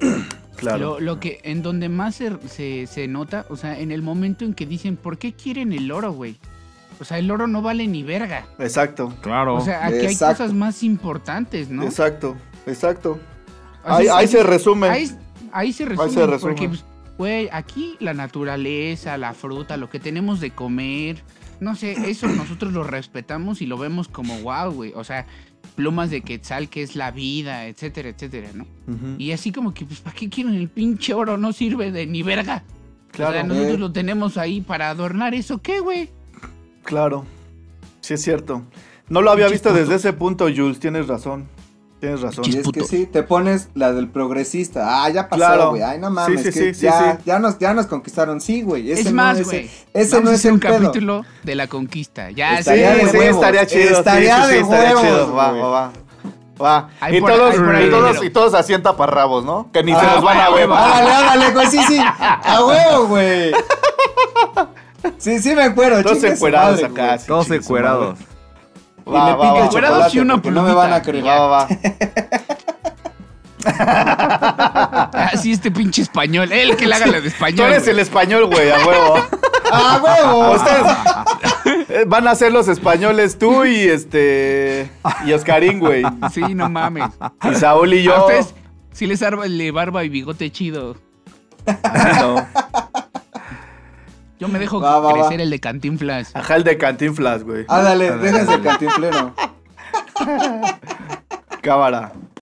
[CLEARS THROAT] Lo, lo que, en donde más se, se, se nota, o sea, en el momento en que dicen, ¿por qué quieren el oro, güey? O sea, el oro no vale ni verga. Exacto, Claro. O sea, aquí hay cosas más importantes, ¿no? exacto, exacto. O sea, Ahí, ahí se resume. Ahí, ahí se resume. se resume. Porque, pues, güey, aquí la naturaleza, la fruta, lo que tenemos de comer, no sé, eso [CLEARS THROAT] nosotros lo respetamos y lo vemos como wow, güey. O sea, plumas de quetzal, que es la vida, etcétera, etcétera, ¿no? Y así como que, pues, ¿para qué quieren el pinche oro? No sirve de ni verga. Claro, o sea, nosotros eh. lo tenemos ahí para adornar eso, ¿qué, güey? Claro. Sí, es cierto. No lo había visto desde ese punto, Jules. Tienes razón. Tienes razón. Y es que sí, te pones la del progresista. Ah, ya pasó, Claro. güey. Ay, no mames. Sí, sí, que sí, sí, ya, sí. ya, nos, ya nos conquistaron. Sí, güey. Es no más, ese- güey. Ese vamos no es el un pedo. capítulo de la conquista. Ya, Estaría sí, de sí, huevos. estaría chido. Estaría sí, sí, sí, de estaría huevos, chido. Va, va, va. Va. Hay Y por- todos, hay y todos, y todos así taparrabos, ¿no? Que ni se Ah, los van a huevo. huevo. Ándale, ándale, güey. Sí, sí. [LAUGHS] A huevo, güey. Sí, sí me acuerdo. Todos encuerados acá. sí, Todos encuerados. Y Va, me va, pica va. el chocolate y una porque no me van a plumita. creer. Va, va, va. Así este pinche español. Él que le haga la de español. Tú eres güey. el español, güey, a huevo. [LAUGHS] ¡Ah, huevo! Ustedes eh, van a ser los españoles, tú y este. Y Oscarín, güey. Sí, no mames. Y Saúl y A yo. ustedes sí les arma el de barba y bigote chido. [LAUGHS] No. Yo me dejo Va, va, crecer va. el de cantinflas. Ajá, el de Cantinflas, güey. Ándale, déjense el cantinflero. [LAUGHS] [LAUGHS] Cámara.